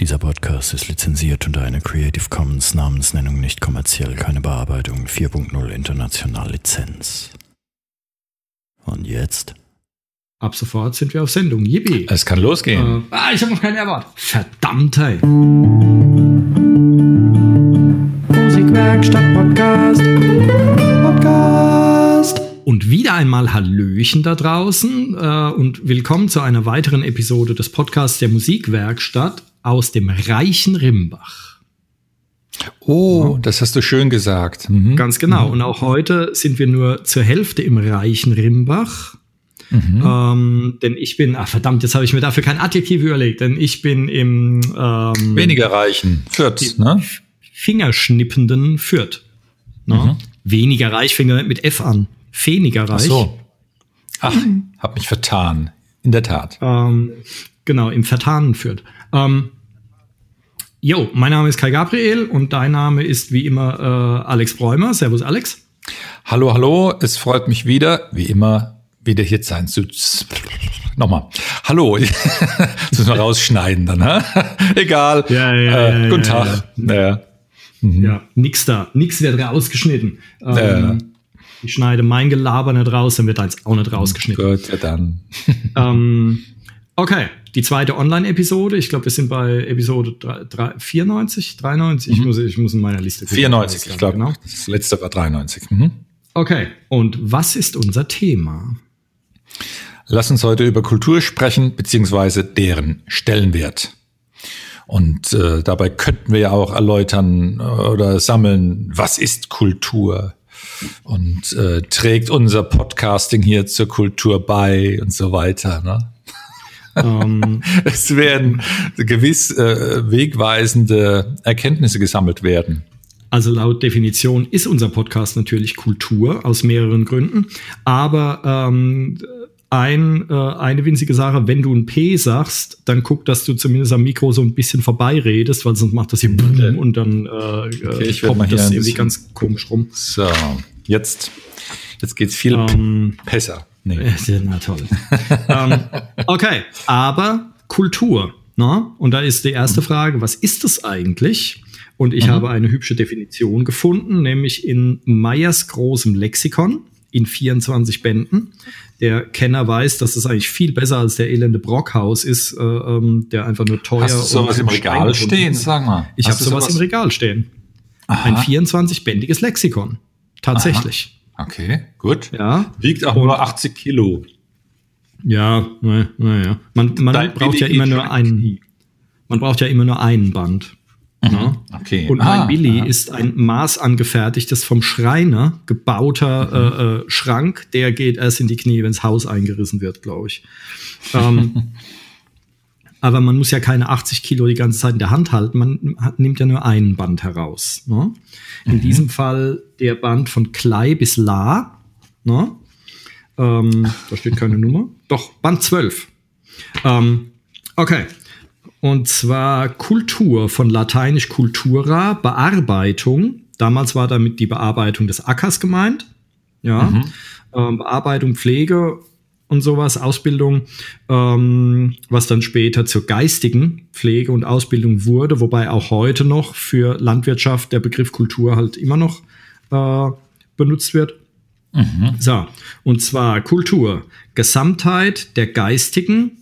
Dieser Podcast ist lizenziert unter einer Creative Commons Namensnennung nicht kommerziell, keine Bearbeitung 4.0 international Lizenz. Und jetzt? Ab sofort sind wir auf Sendung. Yippie. Es kann losgehen. Äh, ah, ich habe noch kein Erwart. Verdammt, hey. Musikwerkstatt Podcast. Podcast. Und wieder einmal Hallöchen da draußen äh, und willkommen zu einer weiteren Episode des Podcasts der Musikwerkstatt aus dem reichen Rimbach. oh, das hast du schön gesagt. Mhm. Ganz genau. Und auch heute sind wir nur zur Hälfte im reichen Rimbach. Mhm. Ähm, denn ich bin, ach verdammt, jetzt habe ich mir dafür kein Adjektiv überlegt, denn ich bin im ähm, Weniger reichen. Fürth, ne? fingerschnippenden Fürth. Ne? Mhm. Weniger reich fing mit F an. Weniger Ach reich. so. Ach, hab mich vertan. In der Tat. Ähm, genau, im Vertanen Fürth. Ähm, jo, mein Name ist Kai Gabriel und dein Name ist wie immer äh, Alex Bräumer. Servus, Alex. Hallo, hallo. Es freut mich wieder, wie immer, wieder hier sein zu. Nochmal. Hallo. das müssen wir rausschneiden dann, hä? Egal. Ja, ja, äh, ja, guten Tag. Ja. Mhm. Ja, nix da. Nix wird rausgeschnitten. Ähm. Ich schneide mein Gelaber nicht raus, dann wird eins auch nicht rausgeschnitten. Gut, ja dann. Ähm, okay, die zweite Online-Episode. Ich glaube, wir sind bei Episode 3, 3, 94, 93. Ich, muss, ich muss in meiner Liste gucken. 94, Weiß ich glaube. nicht Das letzte war 93. Mhm. Okay, und was ist unser Thema? Lass uns heute über Kultur sprechen, beziehungsweise deren Stellenwert. Und äh, dabei könnten wir ja auch erläutern äh, oder sammeln, was ist Kultur? Und äh, trägt unser Podcasting hier zur Kultur bei und so weiter. Ne? Ähm, Es werden gewiss äh, wegweisende Erkenntnisse gesammelt werden. also laut Definition ist unser Podcast natürlich Kultur aus mehreren Gründen. Aber ähm, ein, äh, eine winzige Sache, wenn du ein P sagst, dann guck, dass du zumindest am Mikro so ein bisschen vorbeiredest, weil sonst macht das hier Boom und dann äh, okay, ich hier das irgendwie ganz komisch rum. So, jetzt, jetzt geht's viel Ähm, besser. Nee. Na toll. ähm, okay, aber Kultur. Ne? Und da ist die erste Frage, was ist es eigentlich? Und ich habe eine hübsche Definition gefunden, nämlich in Meyers großem Lexikon in 24 Bänden. Der Kenner weiß, dass es eigentlich viel besser als der elende Brockhaus ist, äh, ähm, der einfach nur teuer Hast du sowas und im Regal stehen? Sag mal. Ich habe du sowas im Regal stehen. Ein 24-bändiges Lexikon. Tatsächlich. Okay, gut. Ja. Wiegt auch nur 80 Kilo. Ja, naja. Na, ja. Man, man Dein braucht ja immer nur einen. Man braucht ja immer nur einen Band. ne? Okay. Und Ah, mein Billy aha. ist ein maßangefertigtes vom Schreiner gebauter äh, äh, Schrank. Der geht erst in die Knie, wenns Haus eingerissen wird, glaube ich. Ähm, aber man muss ja keine 80 Kilo die ganze Zeit in der Hand halten. Man hat, nimmt ja nur einen Band heraus. Ne? In diesem Fall der Band von Klei bis La. Ne? Ähm, da steht keine Nummer. Doch, Band 12. Ähm, okay. Und zwar Kultur von lateinisch cultura, Bearbeitung. Damals war damit die Bearbeitung des Ackers gemeint. Ja. Ähm, Bearbeitung, Pflege und sowas, Ausbildung, ähm, was dann später zur geistigen Pflege und Ausbildung wurde, wobei auch heute noch für Landwirtschaft der Begriff Kultur halt immer noch äh, benutzt wird. So, und zwar Kultur, Gesamtheit der geistigen,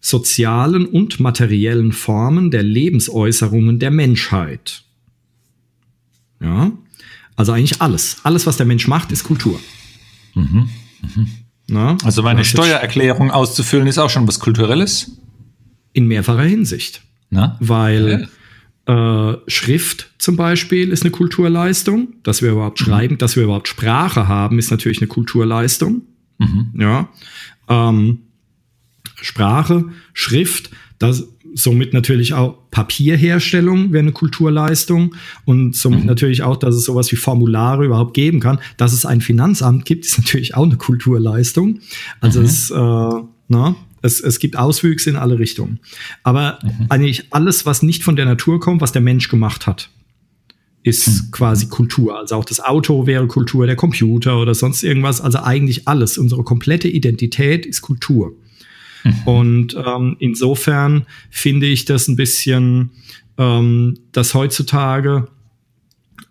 sozialen und materiellen Formen der Lebensäußerungen der Menschheit. Ja, also eigentlich alles. Alles, was der Mensch macht, ist Kultur. Na? Also meine Steuererklärung auszufüllen ist auch schon was Kulturelles. In mehrfacher Hinsicht. Ne? Weil äh, Schrift zum Beispiel ist eine Kulturleistung. Dass wir überhaupt schreiben, dass wir überhaupt Sprache haben, ist natürlich eine Kulturleistung. Ja. Ähm, Sprache, Schrift, das somit natürlich auch Papierherstellung wäre eine Kulturleistung und somit natürlich auch, dass es sowas wie Formulare überhaupt geben kann. Dass es ein Finanzamt gibt, ist natürlich auch eine Kulturleistung. Also es, äh, na, es, es gibt Auswüchse in alle Richtungen. Aber eigentlich alles, was nicht von der Natur kommt, was der Mensch gemacht hat, ist quasi Kultur. Also auch das Auto wäre Kultur, der Computer oder sonst irgendwas. Also eigentlich alles. Unsere komplette Identität ist Kultur. Mhm. Und ähm, insofern finde ich das ein bisschen, ähm, dass heutzutage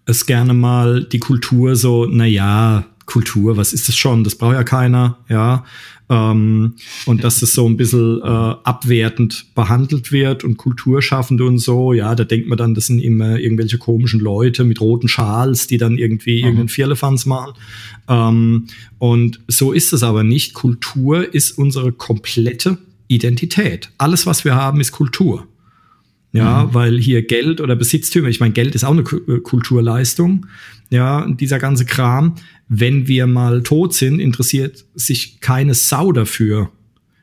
es gerne mal die Kultur so, na ja, Kultur, was ist das schon? Das braucht ja keiner, ja. Ähm, und dass es so ein bisschen äh, abwertend behandelt wird und Kulturschaffende und so, ja, da denkt man dann, das sind immer irgendwelche komischen Leute mit roten Schals, die dann irgendwie mhm. irgendeinen Vierlefanz machen. Ähm, und so ist es aber nicht. Kultur ist unsere komplette Identität. Alles, was wir haben, ist Kultur. Ja, mhm. weil hier Geld oder Besitztümer, ich meine, Geld ist auch eine äh, Kulturleistung. Ja, dieser ganze Kram. Wenn wir mal tot sind, interessiert sich keine Sau dafür,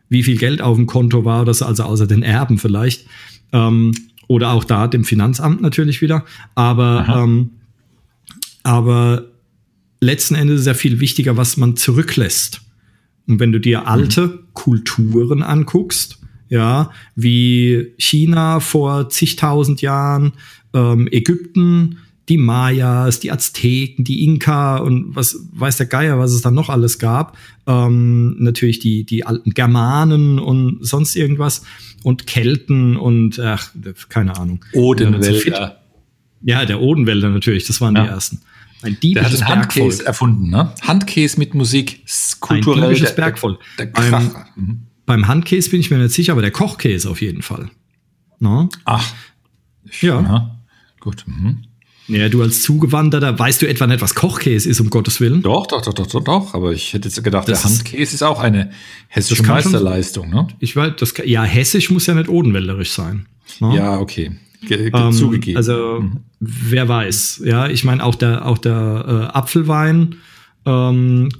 wie viel Geld auf dem Konto war, das also außer den Erben vielleicht. Ähm, oder auch da dem Finanzamt natürlich wieder. Aber, ähm, aber letzten Endes ist ja viel wichtiger, was man zurücklässt. Und wenn du dir alte mhm. Kulturen anguckst, ja, wie China vor zigtausend Jahren, ähm, Ägypten, die Mayas, die Azteken, die Inka und was weiß der Geier, was es da noch alles gab. Ähm, natürlich die, die alten Germanen und sonst irgendwas und Kelten und ach, keine Ahnung. Odenwälder. Ja, der Odenwälder natürlich, das waren ja. die ersten. Ein der hat Handkäse erfunden, ne? Handkäse mit Musik, kulturell. Ein diebisches Bergvoll. Der, der beim, mhm. Beim Handkäse bin ich mir nicht sicher, aber der Kochkäse auf jeden Fall. No? Ach. Ja. ja. Gut. Mhm. Ja, du als Zugewanderter, weißt du etwa nicht, was Kochkäse ist, um Gottes Willen? Doch, doch, doch, doch, doch, doch. Aber ich hätte jetzt gedacht, das der Handkäse ist auch eine hessische Meisterleistung, ne? Ich weiß, das, ja, hessisch muss ja nicht odenwälderisch sein. Ne? Ja, okay. Ge ähm, zugegeben. Also, mhm. wer weiß. Ja, ich meine, auch der, auch der äh, Apfelwein ähm,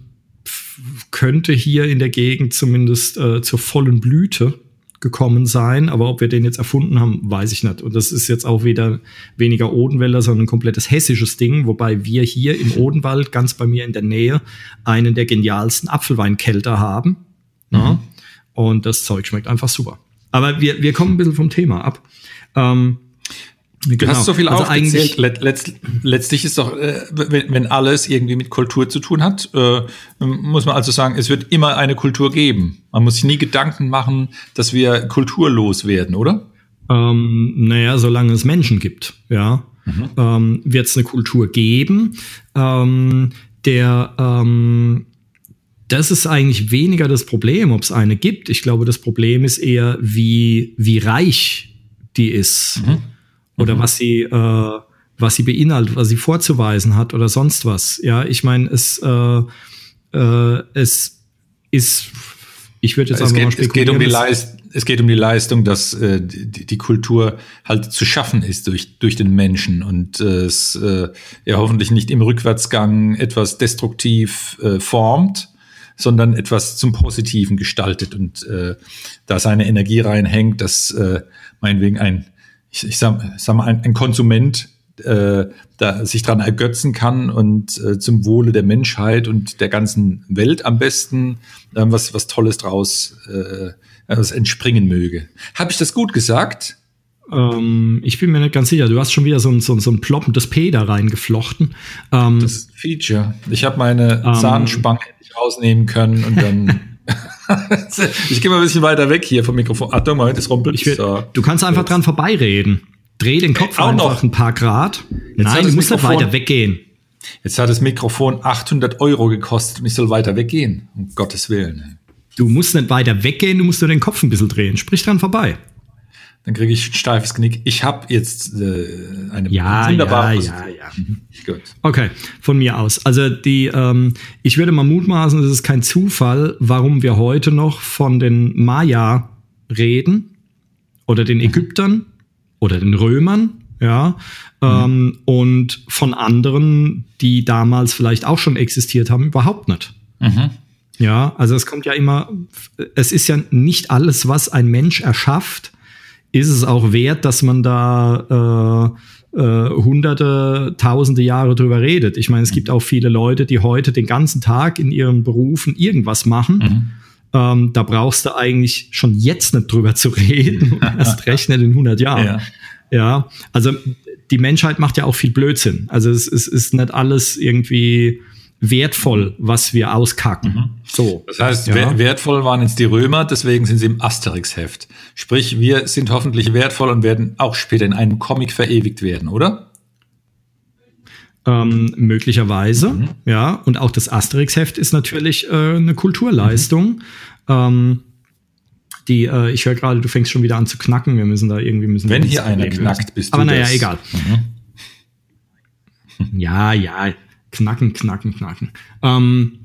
könnte hier in der Gegend zumindest äh, zur vollen Blüte gekommen sein, aber ob wir den jetzt erfunden haben, weiß ich nicht. Und das ist jetzt auch wieder weniger Odenwälder, sondern ein komplettes hessisches Ding, wobei wir hier im Odenwald, ganz bei mir in der Nähe, einen der genialsten Apfelweinkälter haben. Mhm. Und das Zeug schmeckt einfach super. Aber wir, wir kommen ein bisschen vom Thema ab. Ähm, Du genau. hast so viel also aufgezählt. Let, letzt, letztlich ist doch, äh, wenn, wenn alles irgendwie mit Kultur zu tun hat, äh, muss man also sagen, es wird immer eine Kultur geben. Man muss sich nie Gedanken machen, dass wir kulturlos werden, oder? Ähm, naja, solange es Menschen gibt, ja, mhm. ähm, wird es eine Kultur geben. Ähm, der ähm, das ist eigentlich weniger das Problem, ob es eine gibt. Ich glaube, das Problem ist eher, wie, wie reich die ist. Mhm oder mhm. was sie äh, was sie beinhaltet, was sie vorzuweisen hat oder sonst was. Ja, ich meine, es äh, äh, es ist ich würde jetzt es geht, mal es geht um die Leistung es geht um die Leistung, dass äh, die, die Kultur halt zu schaffen ist durch, durch den Menschen und äh, es äh, ja hoffentlich nicht im Rückwärtsgang etwas destruktiv äh, formt, sondern etwas zum Positiven gestaltet und äh, da seine Energie reinhängt, dass äh, meinetwegen ein ich, ich sag, sag mal, ein, ein Konsument äh, da sich dran ergötzen kann und äh, zum Wohle der Menschheit und der ganzen Welt am besten äh, was, was Tolles draus äh, was entspringen möge. Habe ich das gut gesagt? Ähm, ich bin mir nicht ganz sicher. Du hast schon wieder so ein, so, so ein ploppendes P da reingeflochten. Ähm, das Feature. Ich habe meine ähm, Zahnspange nicht rausnehmen können und dann ich gehe mal ein bisschen weiter weg hier vom Mikrofon. Achtung mal, das rumpelt. Will, so. Du kannst einfach dran vorbeireden. Dreh den Kopf Ey, einfach noch. ein paar Grad. Jetzt Nein, du musst nicht weiter weggehen. Jetzt hat das Mikrofon 800 Euro gekostet und ich soll weiter weggehen. Um Gottes Willen. Du musst nicht weiter weggehen, du musst nur den Kopf ein bisschen drehen. Sprich dran vorbei dann kriege ich ein steifes Knick. Ich habe jetzt äh, eine ja, wunderbare ja, ja, ja. Mhm. Gut. Okay, von mir aus. Also die, ähm, ich würde mal mutmaßen, es ist kein Zufall, warum wir heute noch von den Maya reden oder den mhm. Ägyptern oder den Römern, ja, mhm. ähm, und von anderen, die damals vielleicht auch schon existiert haben, überhaupt nicht. Mhm. Ja, also es kommt ja immer, es ist ja nicht alles, was ein Mensch erschafft, ist es auch wert, dass man da äh, äh, hunderte, tausende Jahre drüber redet. Ich meine, es gibt auch viele Leute, die heute den ganzen Tag in ihren Berufen irgendwas machen. Mhm. Ähm, da brauchst du eigentlich schon jetzt nicht drüber zu reden, erst rechnen in 100 Jahren. Ja. ja, also die Menschheit macht ja auch viel Blödsinn. Also es, es ist nicht alles irgendwie wertvoll, was wir auskacken. Mhm. So. Das heißt, ja. wertvoll waren jetzt die Römer, deswegen sind sie im Asterix-Heft. Sprich, wir sind hoffentlich wertvoll und werden auch später in einem Comic verewigt werden, oder? Ähm, möglicherweise, mhm. ja. Und auch das Asterix-Heft ist natürlich äh, eine Kulturleistung. Mhm. Ähm, die, äh, ich höre gerade, du fängst schon wieder an zu knacken. Wir müssen da irgendwie müssen. Wenn hier einer knackt, bist du. Aber naja, egal. Mhm. Ja, ja, knacken, knacken, knacken. Ähm,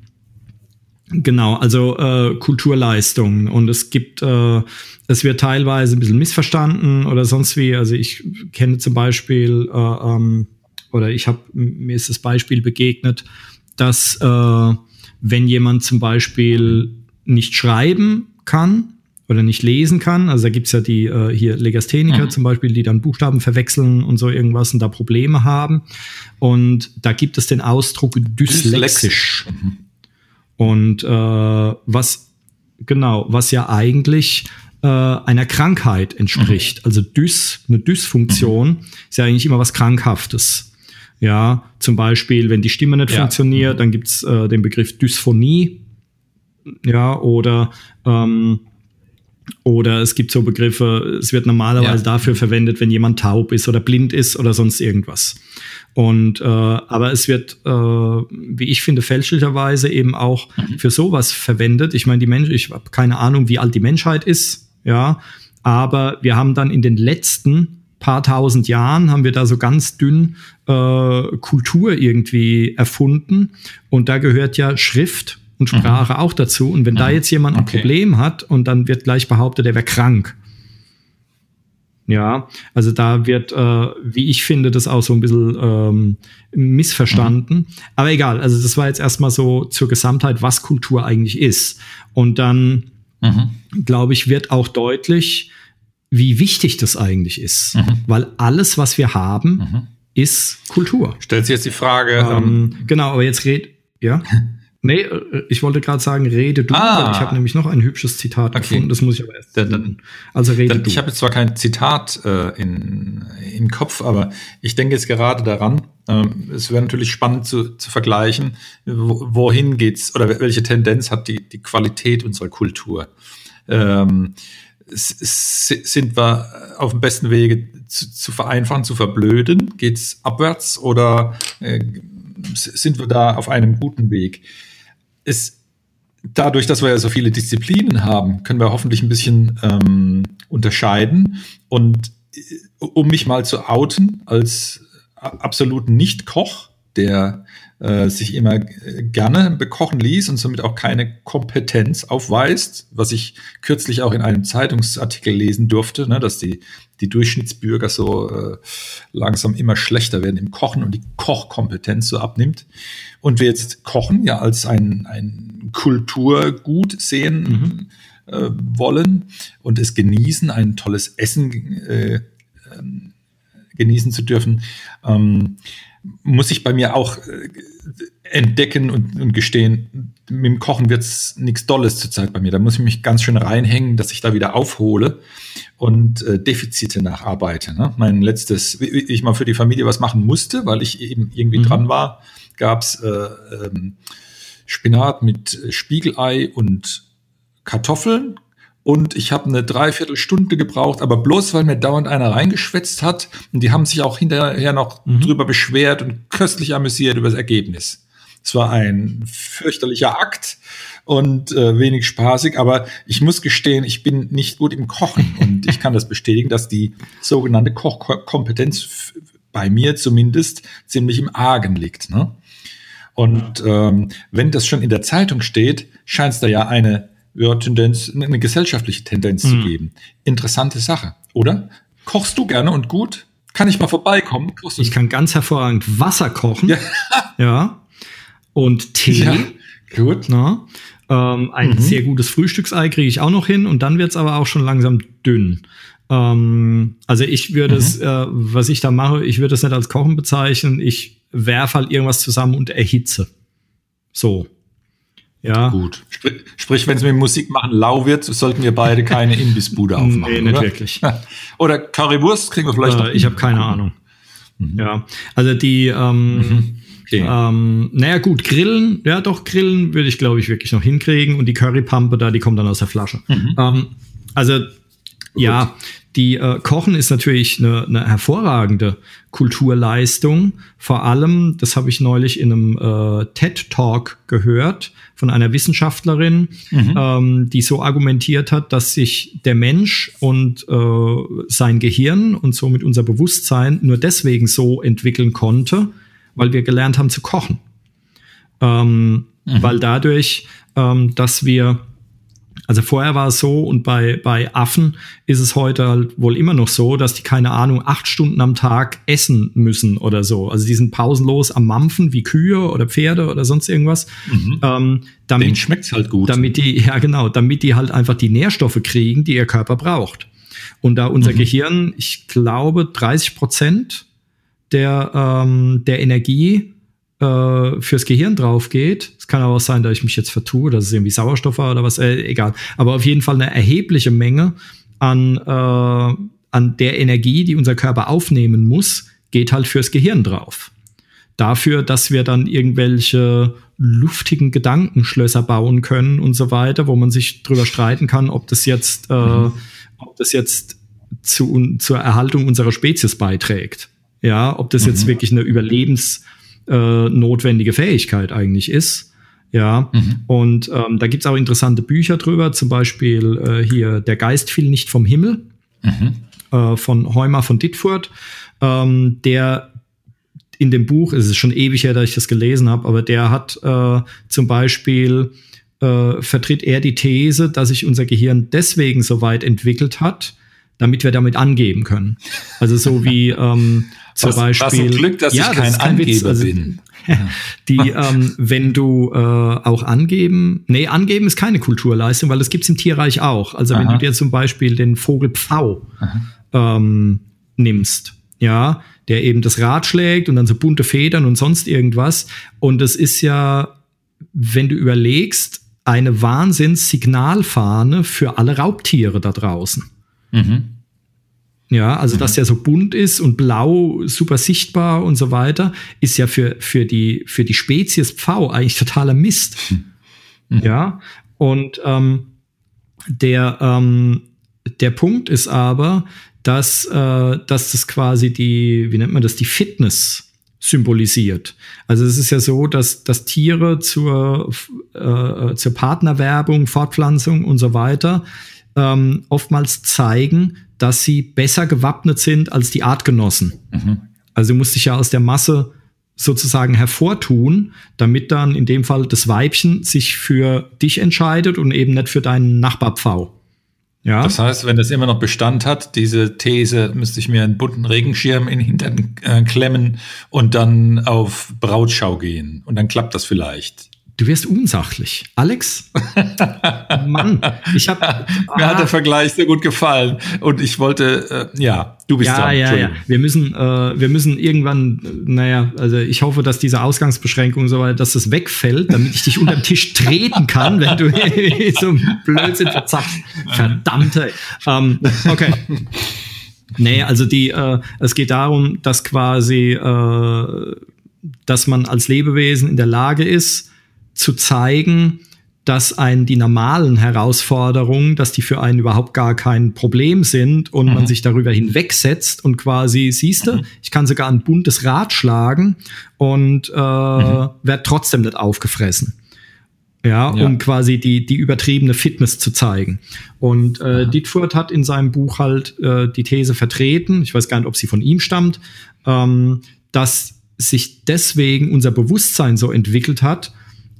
Genau, also äh, Kulturleistungen und es gibt, äh, es wird teilweise ein bisschen missverstanden oder sonst wie. Also ich kenne zum Beispiel äh, ähm, oder ich habe mir ist das Beispiel begegnet, dass äh, wenn jemand zum Beispiel nicht schreiben kann oder nicht lesen kann. Also da gibt's ja die äh, hier Legastheniker mhm. zum Beispiel, die dann Buchstaben verwechseln und so irgendwas und da Probleme haben. Und da gibt es den Ausdruck dyslexisch. Mhm. Und äh, was genau, was ja eigentlich äh, einer Krankheit entspricht. Mhm. Also Dys, eine Dysfunktion mhm. ist ja eigentlich immer was Krankhaftes. Ja, zum Beispiel, wenn die Stimme nicht ja. funktioniert, dann gibt's äh, den Begriff Dysphonie. Ja, oder ähm, oder es gibt so Begriffe, es wird normalerweise ja. dafür verwendet, wenn jemand taub ist oder blind ist oder sonst irgendwas. Und äh, aber es wird, äh, wie ich finde, fälschlicherweise eben auch mhm. für sowas verwendet. Ich meine, die Mensch, ich habe keine Ahnung, wie alt die Menschheit ist, ja, aber wir haben dann in den letzten paar tausend Jahren haben wir da so ganz dünn äh, Kultur irgendwie erfunden. Und da gehört ja Schrift und mhm. Sprache mhm. auch dazu. Und wenn mhm. da jetzt jemand ein okay. Problem hat und dann wird gleich behauptet, er wäre krank. Ja, also da wird, äh, wie ich finde, das auch so ein bisschen ähm, missverstanden. Mhm. Aber egal, also das war jetzt erstmal so zur Gesamtheit, was Kultur eigentlich ist. Und dann, mhm. glaube ich, wird auch deutlich, wie wichtig das eigentlich ist. Mhm. Weil alles, was wir haben, mhm. ist Kultur. Stellt sich jetzt die Frage. Ähm, ähm genau, aber jetzt red, ja. Nee, äh, ich wollte gerade sagen, rede du, ah. ich habe nämlich noch ein hübsches Zitat okay. gefunden, das muss ich aber erst. Dann, dann, also rede dann, du. Ich habe jetzt zwar kein Zitat äh, in, im Kopf, aber ich denke jetzt gerade daran, ähm, es wäre natürlich spannend zu, zu vergleichen, wo, wohin geht's oder welche Tendenz hat die, die Qualität unserer Kultur. Ähm, sind wir auf dem besten Wege zu, zu vereinfachen, zu verblöden? Geht's abwärts oder äh, sind wir da auf einem guten Weg? Ist dadurch, dass wir ja so viele Disziplinen haben, können wir hoffentlich ein bisschen ähm, unterscheiden. Und äh, um mich mal zu outen als absoluten Nicht-Koch, der äh, sich immer gerne bekochen ließ und somit auch keine Kompetenz aufweist, was ich kürzlich auch in einem Zeitungsartikel lesen durfte, ne, dass die, die Durchschnittsbürger so äh, langsam immer schlechter werden im Kochen und die Kochkompetenz so abnimmt. Und wir jetzt Kochen ja als ein, ein Kulturgut sehen mhm. äh, wollen und es genießen, ein tolles Essen äh, ähm, genießen zu dürfen. Ähm, muss ich bei mir auch äh, entdecken und, und gestehen, mit dem Kochen wird's nichts Dolles zurzeit bei mir. Da muss ich mich ganz schön reinhängen, dass ich da wieder aufhole und äh, Defizite nacharbeite. Ne? Mein letztes, wie ich mal für die Familie was machen musste, weil ich eben irgendwie mhm. dran war, gab's äh, ähm, Spinat mit Spiegelei und Kartoffeln und ich habe eine Dreiviertelstunde gebraucht, aber bloß weil mir dauernd einer reingeschwätzt hat und die haben sich auch hinterher noch mhm. drüber beschwert und köstlich amüsiert über das Ergebnis. Es war ein fürchterlicher Akt und äh, wenig spaßig, aber ich muss gestehen, ich bin nicht gut im Kochen und ich kann das bestätigen, dass die sogenannte Kochkompetenz bei mir zumindest ziemlich im Argen liegt. Ne? Und ähm, wenn das schon in der Zeitung steht, scheint es da ja eine ja, Tendenz, eine gesellschaftliche Tendenz mhm. zu geben. Interessante Sache, oder? Kochst du gerne und gut? Kann ich mal vorbeikommen? ich kann ganz hervorragend Wasser kochen. Ja. ja. Und Tee. Ja, gut. Na, ähm, ein mhm. sehr gutes Frühstücksei kriege ich auch noch hin und dann wird es aber auch schon langsam dünn. Ähm, also ich würde mhm. es, äh, was ich da mache, ich würde es nicht als Kochen bezeichnen. Ich werfe halt irgendwas zusammen und erhitze. So. Ja. Gut. Sprich, sprich wenn es mit Musik machen lau wird, sollten wir beide keine Imbissbude aufmachen. nee, nicht oder? wirklich. Oder Currywurst kriegen wir vielleicht äh, noch. Ich habe keine Ahnung. Mhm. Ja, also die, ähm, mhm. Okay. ähm, naja gut, Grillen, ja doch, Grillen würde ich glaube ich wirklich noch hinkriegen und die Currypampe da, die kommt dann aus der Flasche. Mhm. Ähm, also ja, die äh, Kochen ist natürlich eine, eine hervorragende Kulturleistung. Vor allem, das habe ich neulich in einem äh, TED Talk gehört von einer Wissenschaftlerin, mhm. ähm, die so argumentiert hat, dass sich der Mensch und äh, sein Gehirn und somit unser Bewusstsein nur deswegen so entwickeln konnte, weil wir gelernt haben zu kochen. Ähm, mhm. Weil dadurch, ähm, dass wir also vorher war es so und bei, bei Affen ist es heute halt wohl immer noch so, dass die, keine Ahnung, acht Stunden am Tag essen müssen oder so. Also die sind pausenlos am Mampfen wie Kühe oder Pferde oder sonst irgendwas. Mhm. Ähm, damit, Denen schmeckt's halt gut. Damit die, ja genau, damit die halt einfach die Nährstoffe kriegen, die ihr Körper braucht. Und da unser mhm. Gehirn, ich glaube, 30 Prozent der, ähm, der Energie äh, fürs Gehirn drauf geht. Es kann aber auch sein, dass ich mich jetzt vertue, dass es irgendwie Sauerstoff war oder was, äh, egal. Aber auf jeden Fall eine erhebliche Menge an, äh, an der Energie, die unser Körper aufnehmen muss, geht halt fürs Gehirn drauf. Dafür, dass wir dann irgendwelche luftigen Gedankenschlösser bauen können und so weiter, wo man sich drüber streiten kann, ob das jetzt, äh, mhm. ob das jetzt zu, zur Erhaltung unserer Spezies beiträgt. Ja, ob das mhm. jetzt wirklich eine Überlebens- äh, Fähigkeit eigentlich ist. Ja, mhm. und ähm, da gibt's auch interessante Bücher drüber, zum Beispiel äh, hier Der Geist fiel nicht vom Himmel mhm. äh, von Heumer von Dittfurt, ähm, der in dem Buch, es ist schon ewig her, dass ich das gelesen habe, aber der hat äh, zum Beispiel äh, vertritt er die These, dass sich unser Gehirn deswegen so weit entwickelt hat, damit wir damit angeben können. Also so wie ähm, zum was, Beispiel. Was ein Glück, dass ja, ich kein, das kein Angeber also, bin. Die, ähm, wenn du äh, auch angeben, nee, angeben ist keine Kulturleistung, weil das gibt's im Tierreich auch. Also Aha. wenn du dir zum Beispiel den Vogel Pfau ähm, nimmst, ja, der eben das Rad schlägt und dann so bunte Federn und sonst irgendwas. Und das ist ja, wenn du überlegst, eine Wahnsinnssignalfahne für alle Raubtiere da draußen. Mhm. Ja, also mhm. dass der so bunt ist und blau super sichtbar und so weiter, ist ja für, für, die, für die Spezies Pfau eigentlich totaler Mist. Mhm. Ja, und ähm, der, ähm, der Punkt ist aber, dass, äh, dass das quasi die, wie nennt man das, die Fitness symbolisiert. Also es ist ja so, dass, dass Tiere zur, äh, zur Partnerwerbung, Fortpflanzung und so weiter ähm, oftmals zeigen, dass sie besser gewappnet sind als die Artgenossen. Mhm. Also du musst dich ja aus der Masse sozusagen hervortun, damit dann in dem Fall das Weibchen sich für dich entscheidet und eben nicht für deinen Nachbarpfau. Ja. Das heißt, wenn das immer noch Bestand hat, diese These, müsste ich mir einen bunten Regenschirm in den Hintern äh, klemmen und dann auf Brautschau gehen. Und dann klappt das vielleicht. Du wirst unsachlich. Alex? Mann, ich habe. Mir hat der Vergleich sehr gut gefallen. Und ich wollte, äh, ja, du bist ja, dran. Ja, ja, Wir müssen, äh, wir müssen irgendwann, naja, also ich hoffe, dass diese Ausgangsbeschränkung so weit, dass das wegfällt, damit ich dich unter den Tisch treten kann, wenn du so ein Blödsinn verzapfst. Verdammte. Ähm, okay. Nee, also die, äh, es geht darum, dass quasi, äh, dass man als Lebewesen in der Lage ist, zu zeigen, dass einen die normalen Herausforderungen, dass die für einen überhaupt gar kein Problem sind und mhm. man sich darüber hinwegsetzt und quasi, siehst du, mhm. ich kann sogar ein buntes Rad schlagen und äh, mhm. werde trotzdem nicht aufgefressen. Ja, ja, um quasi die, die übertriebene Fitness zu zeigen. Und äh, Dietfurt hat in seinem Buch halt äh, die These vertreten, ich weiß gar nicht, ob sie von ihm stammt, ähm, dass sich deswegen unser Bewusstsein so entwickelt hat,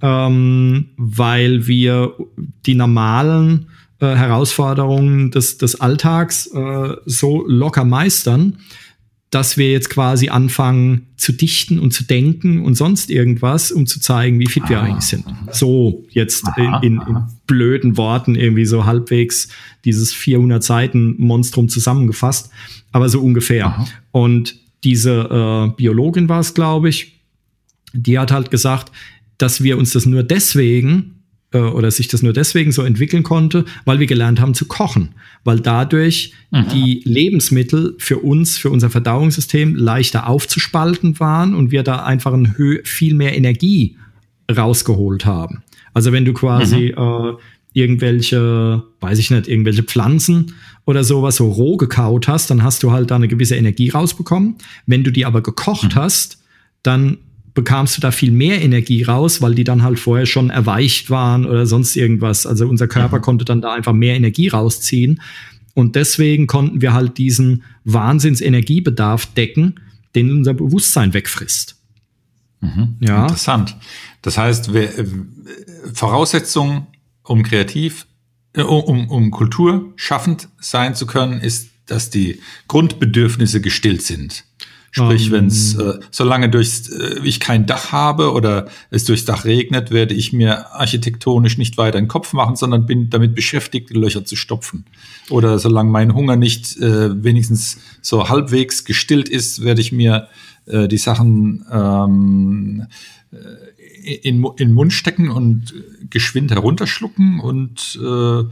ähm, weil wir die normalen äh, Herausforderungen des, des Alltags äh, so locker meistern, dass wir jetzt quasi anfangen zu dichten und zu denken und sonst irgendwas, um zu zeigen, wie fit wir ah. eigentlich sind. So jetzt in, in, in, blöden Worten irgendwie so halbwegs dieses 400 Seiten Monstrum zusammengefasst, aber so ungefähr. Aha. Und diese äh, Biologin war es, glaube ich, die hat halt gesagt, dass wir uns das nur deswegen äh, oder sich das nur deswegen so entwickeln konnte, weil wir gelernt haben zu kochen, weil dadurch mhm. die Lebensmittel für uns, für unser Verdauungssystem leichter aufzuspalten waren und wir da einfach ein viel mehr Energie rausgeholt haben. Also wenn du quasi mhm. äh, irgendwelche, weiß ich nicht, irgendwelche Pflanzen oder sowas so roh gekaut hast, dann hast du halt da eine gewisse Energie rausbekommen. Wenn du die aber gekocht mhm. hast, dann bekamst du da viel mehr Energie raus, weil die dann halt vorher schon erweicht waren oder sonst irgendwas. Also unser Körper mhm. konnte dann da einfach mehr Energie rausziehen. Und deswegen konnten wir halt diesen Wahnsinnsenergiebedarf decken, den unser Bewusstsein wegfrisst. Mhm. Ja. Interessant. Das heißt, wer, äh, Voraussetzung, um kreativ, äh, um, um Kultur schaffend sein zu können, ist, dass die Grundbedürfnisse gestillt sind. Sprich, um, wenn es, äh, solange durchs, äh, ich kein Dach habe oder es durchs Dach regnet, werde ich mir architektonisch nicht weiter den Kopf machen, sondern bin damit beschäftigt, Löcher zu stopfen. Oder solange mein Hunger nicht äh, wenigstens so halbwegs gestillt ist, werde ich mir äh, die Sachen ähm, äh, in, in den Mund stecken und geschwind herunterschlucken und, äh,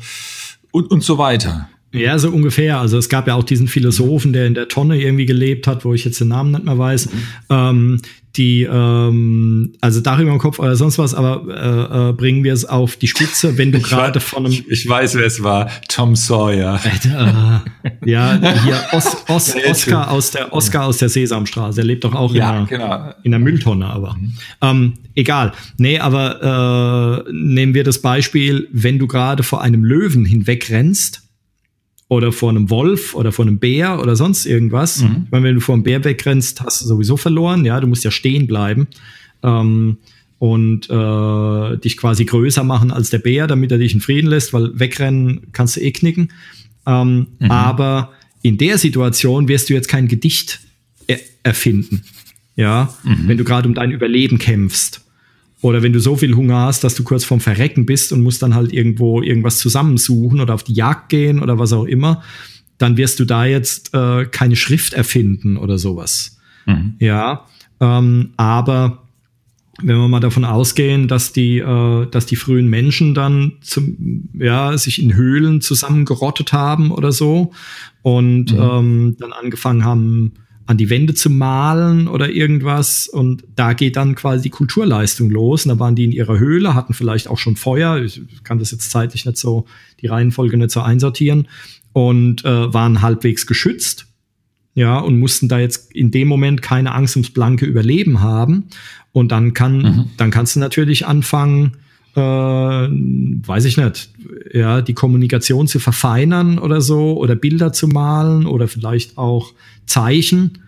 und, und so weiter. Ja, so ungefähr. Also es gab ja auch diesen Philosophen, der in der Tonne irgendwie gelebt hat, wo ich jetzt den Namen nicht mehr weiß. Mhm. Ähm, die, ähm, also darüber im Kopf oder sonst was, aber äh, äh, bringen wir es auf die Spitze, wenn du gerade von einem. Ich, ich, weiß, wer es war. Tom Sawyer. Äh, ja, hier Os, Os, Oscar aus der Oscar aus der Sesamstraße. Der lebt doch auch ja, in, der, genau. in der Mülltonne, aber. Mhm. Ähm, egal. Nee, aber äh, nehmen wir das Beispiel, wenn du gerade vor einem Löwen hinwegrennst oder vor einem Wolf oder vor einem Bär oder sonst irgendwas. Mhm. Ich meine, wenn du vor einem Bär wegrennst, hast du sowieso verloren. Ja, du musst ja stehen bleiben ähm, und äh, dich quasi größer machen als der Bär, damit er dich in Frieden lässt, weil wegrennen kannst du eh knicken. Ähm, mhm. Aber in der Situation wirst du jetzt kein Gedicht er erfinden. Ja, mhm. wenn du gerade um dein Überleben kämpfst. Oder wenn du so viel Hunger hast, dass du kurz vorm Verrecken bist und musst dann halt irgendwo irgendwas zusammensuchen oder auf die Jagd gehen oder was auch immer, dann wirst du da jetzt äh, keine Schrift erfinden oder sowas. Mhm. Ja, ähm, aber wenn wir mal davon ausgehen, dass die, äh, dass die frühen Menschen dann zum, ja, sich in Höhlen zusammengerottet haben oder so und mhm. ähm, dann angefangen haben, an die Wände zu malen oder irgendwas. Und da geht dann quasi die Kulturleistung los. Und da waren die in ihrer Höhle, hatten vielleicht auch schon Feuer. Ich kann das jetzt zeitlich nicht so, die Reihenfolge nicht so einsortieren. Und äh, waren halbwegs geschützt. Ja, und mussten da jetzt in dem Moment keine Angst ums blanke Überleben haben. Und dann kann, mhm. dann kannst du natürlich anfangen, äh, weiß ich nicht, ja, die Kommunikation zu verfeinern oder so oder Bilder zu malen oder vielleicht auch Zeichen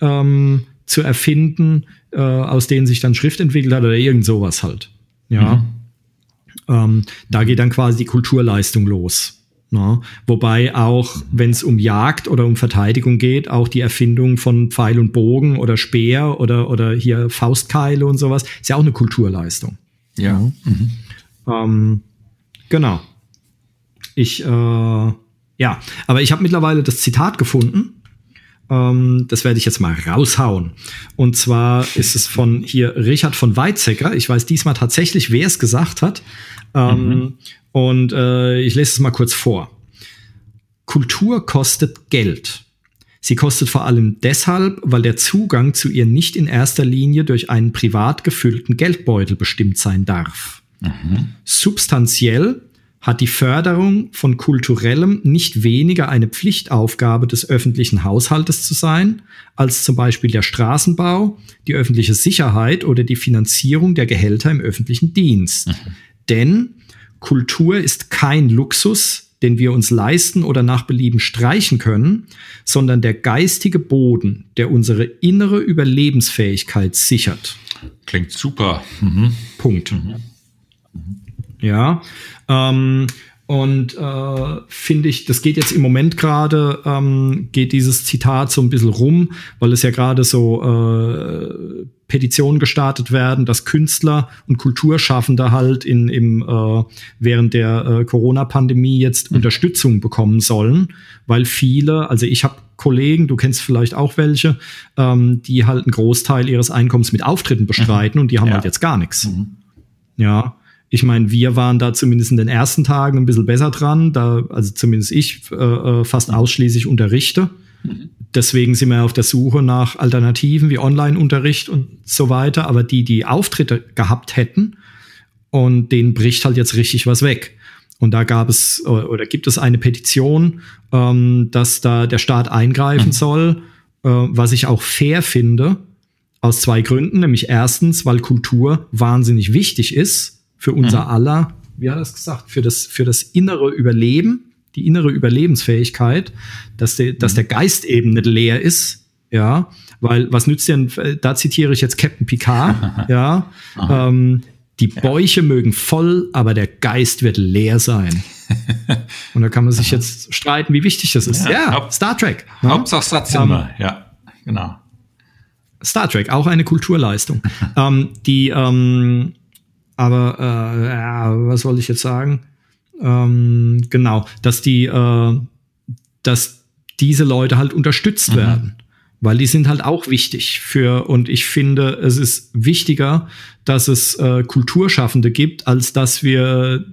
ähm, zu erfinden, äh, aus denen sich dann Schrift entwickelt hat oder irgend sowas halt. Ja. Mhm. Ähm, da geht dann quasi die Kulturleistung los. Ne? Wobei auch, wenn es um Jagd oder um Verteidigung geht, auch die Erfindung von Pfeil und Bogen oder Speer oder, oder hier Faustkeile und sowas, ist ja auch eine Kulturleistung. Ja. Mhm. Ähm, genau. Ich, äh, ja, aber ich habe mittlerweile das Zitat gefunden. Ähm, das werde ich jetzt mal raushauen. Und zwar ist es von hier Richard von Weizsäcker. Ich weiß diesmal tatsächlich, wer es gesagt hat. Ähm, mhm. Und äh, ich lese es mal kurz vor. Kultur kostet Geld. Sie kostet vor allem deshalb, weil der Zugang zu ihr nicht in erster Linie durch einen privat gefüllten Geldbeutel bestimmt sein darf. Mhm. Substanziell hat die Förderung von kulturellem nicht weniger eine Pflichtaufgabe des öffentlichen Haushaltes zu sein, als zum Beispiel der Straßenbau, die öffentliche Sicherheit oder die Finanzierung der Gehälter im öffentlichen Dienst. Mhm. Denn Kultur ist kein Luxus, den wir uns leisten oder nach Belieben streichen können, sondern der geistige Boden, der unsere innere Überlebensfähigkeit sichert. Klingt super. Mhm. Punkt. Mhm. Ja. Ähm, und äh, finde ich, das geht jetzt im Moment gerade, ähm, geht dieses Zitat so ein bisschen rum, weil es ja gerade so äh, Petitionen gestartet werden, dass Künstler und Kulturschaffende halt in, im, äh, während der äh, Corona-Pandemie jetzt mhm. Unterstützung bekommen sollen, weil viele, also ich habe Kollegen, du kennst vielleicht auch welche, ähm, die halt einen Großteil ihres Einkommens mit Auftritten bestreiten mhm. und die haben ja. halt jetzt gar nichts. Mhm. Ja, Ich meine, wir waren da zumindest in den ersten Tagen ein bisschen besser dran, da, also zumindest ich äh, äh fast ausschließlich unterrichte. Mhm. Deswegen sind wir auf der Suche nach Alternativen wie Online-Unterricht und so weiter. Aber die, die Auftritte gehabt hätten, und denen bricht halt jetzt richtig was weg. Und da gab es oder gibt es eine Petition, ähm, dass da der Staat eingreifen mhm. soll, äh, was ich auch fair finde, aus zwei Gründen. Nämlich erstens, weil Kultur wahnsinnig wichtig ist für unser mhm. aller, wie hat er das gesagt, für das, für das innere Überleben, die innere Überlebensfähigkeit, dass, der, mhm. dass der Geist eben nicht leer ist. Ja, weil was nützt denn, da zitiere ich jetzt Captain Picard, ja, ähm, die Bäuche ja. mögen voll, aber der Geist wird leer sein. Und da kann man sich jetzt streiten, wie wichtig das ist. Ja, ja Star Trek. Ne? Hauptsache Satz um, ähm, ja, genau. Star Trek, auch eine Kulturleistung. ähm, die, ähm, aber äh, ja, was soll ich jetzt sagen? Ähm, genau, dass die, äh, dass diese Leute halt unterstützt mhm. werden weil die sind halt auch wichtig für und ich finde, es ist wichtiger, dass es äh, Kulturschaffende gibt, als dass wir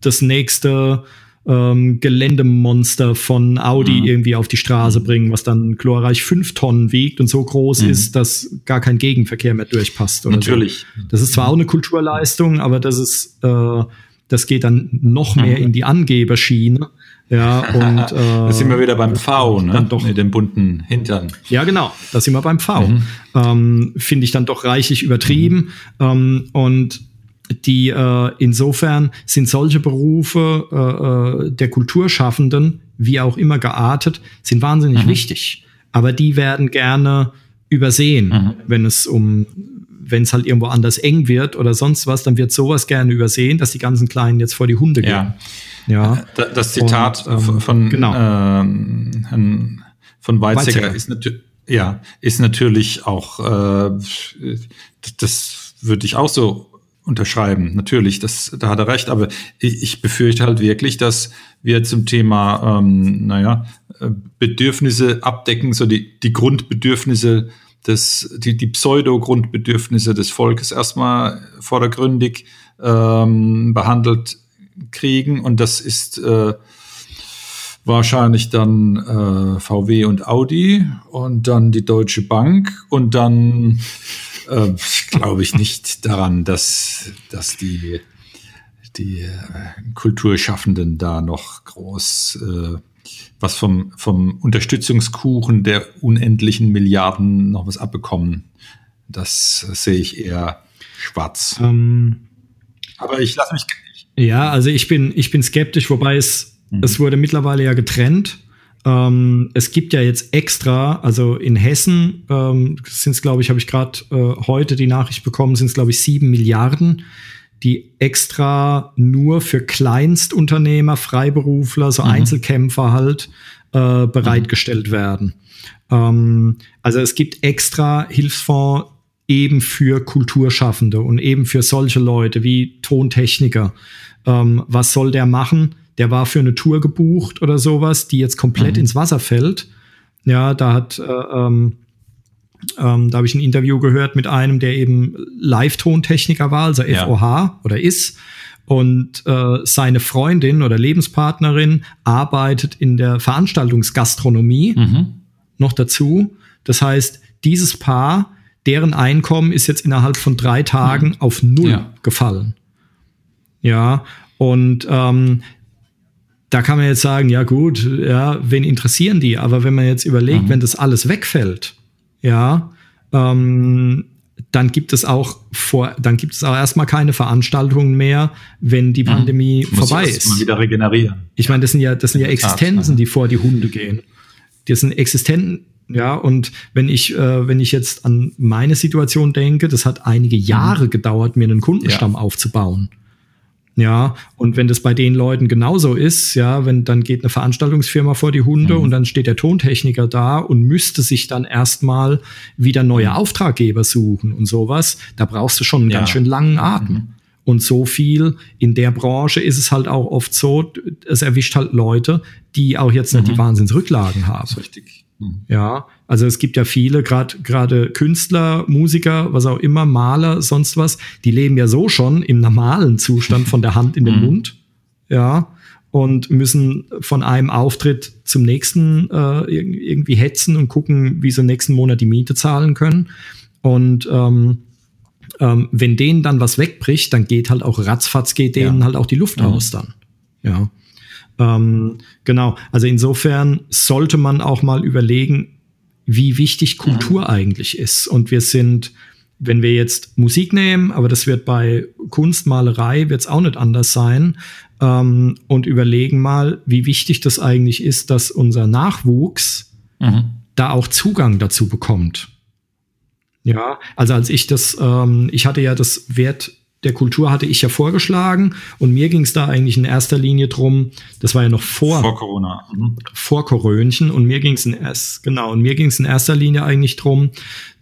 das nächste ähm, Geländemonster von Audi mhm. irgendwie auf die Straße bringen, was dann chlorreich fünf Tonnen wiegt und so groß mhm. ist, dass gar kein Gegenverkehr mehr durchpasst. Natürlich. So. Das ist zwar auch eine Kulturleistung, aber das ist, äh, das geht dann noch mehr in die Angeberschiene. Ja, und äh, da sind wir wieder beim V, ne? Dann doch, Mit dem bunten Hintern. Ja, genau, da sind wir beim V. Mhm. Ähm, Finde ich dann doch reichlich übertrieben. Mhm. Ähm, und die äh, insofern sind solche Berufe äh, äh, der Kulturschaffenden, wie auch immer geartet, sind wahnsinnig mhm. wichtig. Aber die werden gerne übersehen, mhm. wenn es um wenn es halt irgendwo anders eng wird oder sonst was, dann wird sowas gerne übersehen, dass die ganzen Kleinen jetzt vor die Hunde gehen. Ja. Ja. Das Zitat Und, ähm, von, genau. ähm, von Weizsäcker, Weizsäcker. ist natürlich, ja, ist natürlich auch, äh, das würde ich auch so unterschreiben. Natürlich, das, da hat er recht, aber ich, ich befürchte halt wirklich, dass wir zum Thema, ähm, naja, Bedürfnisse abdecken, so die, die Grundbedürfnisse des, die, die Pseudo-Grundbedürfnisse des Volkes erstmal vordergründig ähm, behandelt kriegen. Und das ist äh, wahrscheinlich dann äh, VW und Audi und dann die Deutsche Bank und dann äh, glaube ich nicht daran, dass, dass die, die äh, Kulturschaffenden da noch groß äh, was vom, vom Unterstützungskuchen der unendlichen Milliarden noch was abbekommen. Das sehe ich eher schwarz. Ähm, Aber ich lasse mich ja, also ich bin, ich bin skeptisch, wobei es, mhm. es wurde mittlerweile ja getrennt. Ähm, es gibt ja jetzt extra, also in Hessen ähm, sind es, glaube ich, habe ich gerade äh, heute die Nachricht bekommen, sind es, glaube ich, sieben Milliarden, die extra nur für Kleinstunternehmer, Freiberufler, so mhm. Einzelkämpfer halt äh, bereitgestellt mhm. werden. Ähm, also es gibt extra Hilfsfonds eben für Kulturschaffende und eben für solche Leute wie Tontechniker ähm, was soll der machen? Der war für eine Tour gebucht oder sowas, die jetzt komplett mhm. ins Wasser fällt. Ja, da hat, äh, ähm, ähm, da habe ich ein Interview gehört mit einem, der eben Live-Tontechniker war, also ja. FOH oder ist. Und äh, seine Freundin oder Lebenspartnerin arbeitet in der Veranstaltungsgastronomie mhm. noch dazu. Das heißt, dieses Paar, deren Einkommen ist jetzt innerhalb von drei Tagen mhm. auf null ja. gefallen. Ja, und ähm, da kann man jetzt sagen, ja gut, ja, wen interessieren die? Aber wenn man jetzt überlegt, mhm. wenn das alles wegfällt, ja, ähm, dann gibt es auch vor, dann gibt es auch erstmal keine Veranstaltungen mehr, wenn die mhm. Pandemie mhm. vorbei ist. Mal wieder regenerieren. Ich meine, das sind ja, das sind ja Existenzen, die vor die Hunde gehen. Das sind Existenzen, ja, und wenn ich, äh, wenn ich jetzt an meine Situation denke, das hat einige Jahre gedauert, mir einen Kundenstamm ja. aufzubauen. Ja, und wenn das bei den Leuten genauso ist, ja, wenn dann geht eine Veranstaltungsfirma vor die Hunde mhm. und dann steht der Tontechniker da und müsste sich dann erstmal wieder neue Auftraggeber suchen und sowas, da brauchst du schon einen ja. ganz schön langen Atem. Mhm. Und so viel in der Branche ist es halt auch oft so, es erwischt halt Leute, die auch jetzt nicht die mhm. Wahnsinnsrücklagen haben. Richtig. Mhm. Ja, Also es gibt ja viele, gerade gerade Künstler, Musiker, was auch immer, Maler, sonst was, die leben ja so schon im normalen Zustand von der Hand in den Mhm. Mund, ja, und müssen von einem Auftritt zum nächsten äh, irg- irgendwie hetzen und gucken, wie sie nächsten Monat die Miete zahlen können. Und ähm, ähm, wenn denen dann was wegbricht, dann geht halt auch ratzfatz geht denen Ja. halt auch die Luft Mhm. aus dann. Ja. Ähm, genau. Also insofern sollte man auch mal überlegen, wie wichtig Kultur eigentlich ist. Und wir sind, wenn wir jetzt Musik nehmen, aber das wird bei Kunst, Malerei, wird es auch nicht anders sein, ähm, und überlegen mal, wie wichtig das eigentlich ist, dass unser Nachwuchs Mhm. da auch Zugang dazu bekommt. Ja, also als ich das, ähm, ich hatte ja das Wert der Kultur hatte ich ja vorgeschlagen und mir ging es da eigentlich in erster Linie drum, das war ja noch vor, Vor Corona. Mhm. vor Korönchen und mir ging es in erst, genau, und mir ging es in erster Linie eigentlich drum,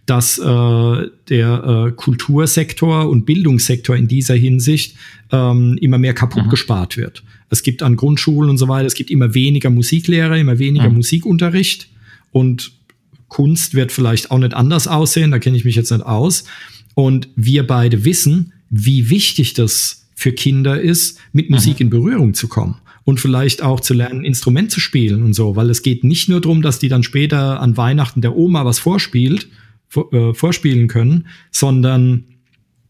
dass äh, der äh, Kultursektor und Bildungssektor in dieser Hinsicht ähm, immer mehr kaputt Mhm. gespart wird. Es gibt an Grundschulen und so weiter, es gibt immer weniger Musiklehrer, immer weniger Mhm. Musikunterricht und Kunst wird vielleicht auch nicht anders aussehen, da kenne ich mich jetzt nicht aus. Und wir beide wissen, wie wichtig das für Kinder ist, mit Musik in Berührung zu kommen und vielleicht auch zu lernen, ein Instrument zu spielen und so, weil es geht nicht nur darum, dass die dann später an Weihnachten der Oma was vorspielt, vor, äh, vorspielen können, sondern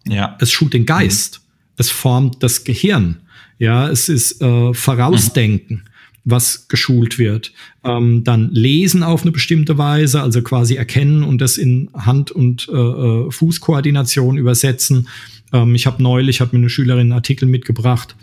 Ja. es schult den Geist, es formt das Gehirn, ja, es ist äh, Vorausdenken, was geschult wird. Ähm, dann Lesen auf eine bestimmte Weise, also quasi erkennen und das in Hand- und äh, äh, Fußkoordination übersetzen. Ähm, ich habe neulich, hat mir eine Schülerin einen Artikel mitgebracht,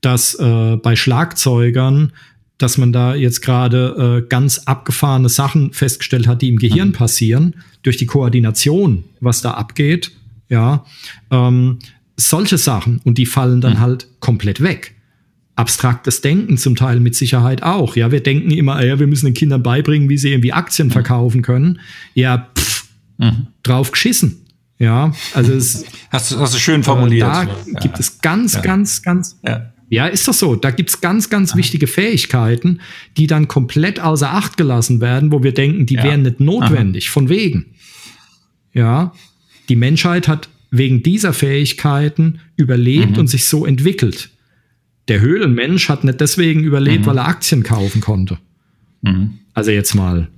dass äh, bei Schlagzeugern, dass man da jetzt gerade äh, ganz abgefahrene Sachen festgestellt hat, die im Gehirn passieren, durch die Koordination, was da abgeht, ja, ähm, solche Sachen und die fallen dann halt komplett weg. Abstraktes Denken zum Teil mit Sicherheit auch. Ja, wir denken immer, ja, wir müssen den Kindern beibringen, wie sie irgendwie Aktien verkaufen können. Ja, pff, Mhm. drauf geschissen. Ja, also es, Hast, du- hast du schön formuliert. da Ja. gibt es ganz, Ja. ganz, ganz Ja. ja, ist das so. Da gibt's ganz, ganz wichtige Fähigkeiten, die dann komplett außer Acht gelassen werden, wo wir denken, die wären nicht notwendig, von wegen. Ja, die Menschheit hat wegen dieser Fähigkeiten überlebt Mhm. und sich so entwickelt. Der Höhlenmensch hat nicht deswegen überlebt, weil er Aktien kaufen konnte. Mhm. Also jetzt mal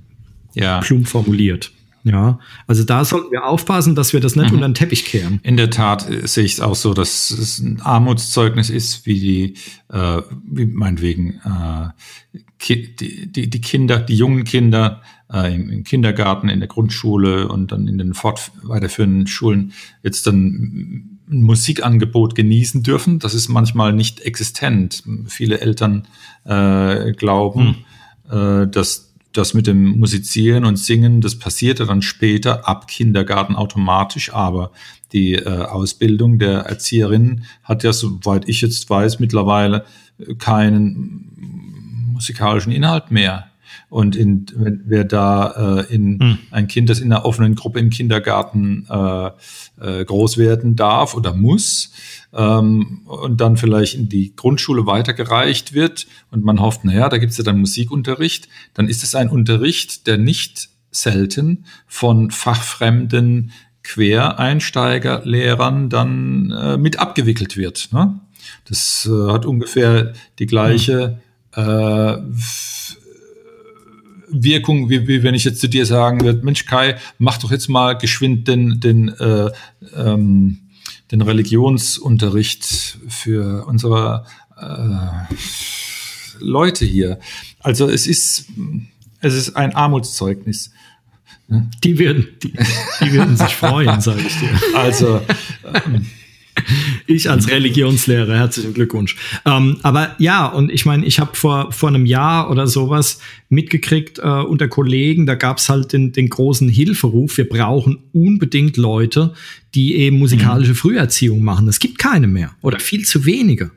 ja. plump formuliert. Ja, also da sollten wir aufpassen, dass wir das nicht unter den Teppich kehren. In der Tat sehe ich es auch so, dass es ein Armutszeugnis ist, wie die, äh, wie meinetwegen, äh, ki die, die, die Kinder, die jungen Kinder äh, im, im Kindergarten, in der Grundschule und dann in den fort weiterführenden Schulen jetzt dann ein Musikangebot genießen dürfen. Das ist manchmal nicht existent. Viele Eltern äh, glauben, äh, dass das mit dem Musizieren und Singen, das passierte dann später ab Kindergarten automatisch, aber die äh, Ausbildung der Erzieherin hat ja, soweit ich jetzt weiß, mittlerweile keinen musikalischen Inhalt mehr. Und in, wenn wer da äh, in Hm. ein Kind, das in einer offenen Gruppe im Kindergarten äh, äh, groß werden darf oder muss, ähm, und dann vielleicht in die Grundschule weitergereicht wird und man hofft, naja, da gibt's ja dann Musikunterricht, dann ist es ein Unterricht, der nicht selten von fachfremden Quereinsteigerlehrern dann äh, mit abgewickelt wird. Ne? Das äh, hat ungefähr die gleiche äh, f- Wirkung, wie, wie wenn ich jetzt zu dir sagen würde, Mensch Kai, mach doch jetzt mal geschwind den, den, äh, ähm, den Religionsunterricht für unsere äh, Leute hier. Also es ist, es ist ein Armutszeugnis. Die würden, die, die würden sich freuen, sage ich dir. Also Ich als Religionslehrer, herzlichen Glückwunsch. Ähm, aber ja, und ich meine, ich habe vor, vor einem Jahr oder sowas mitgekriegt äh, unter Kollegen, da gab's halt den, den großen Hilferuf, wir brauchen unbedingt Leute, die eben musikalische Früherziehung machen. Es gibt keine mehr oder viel zu wenige.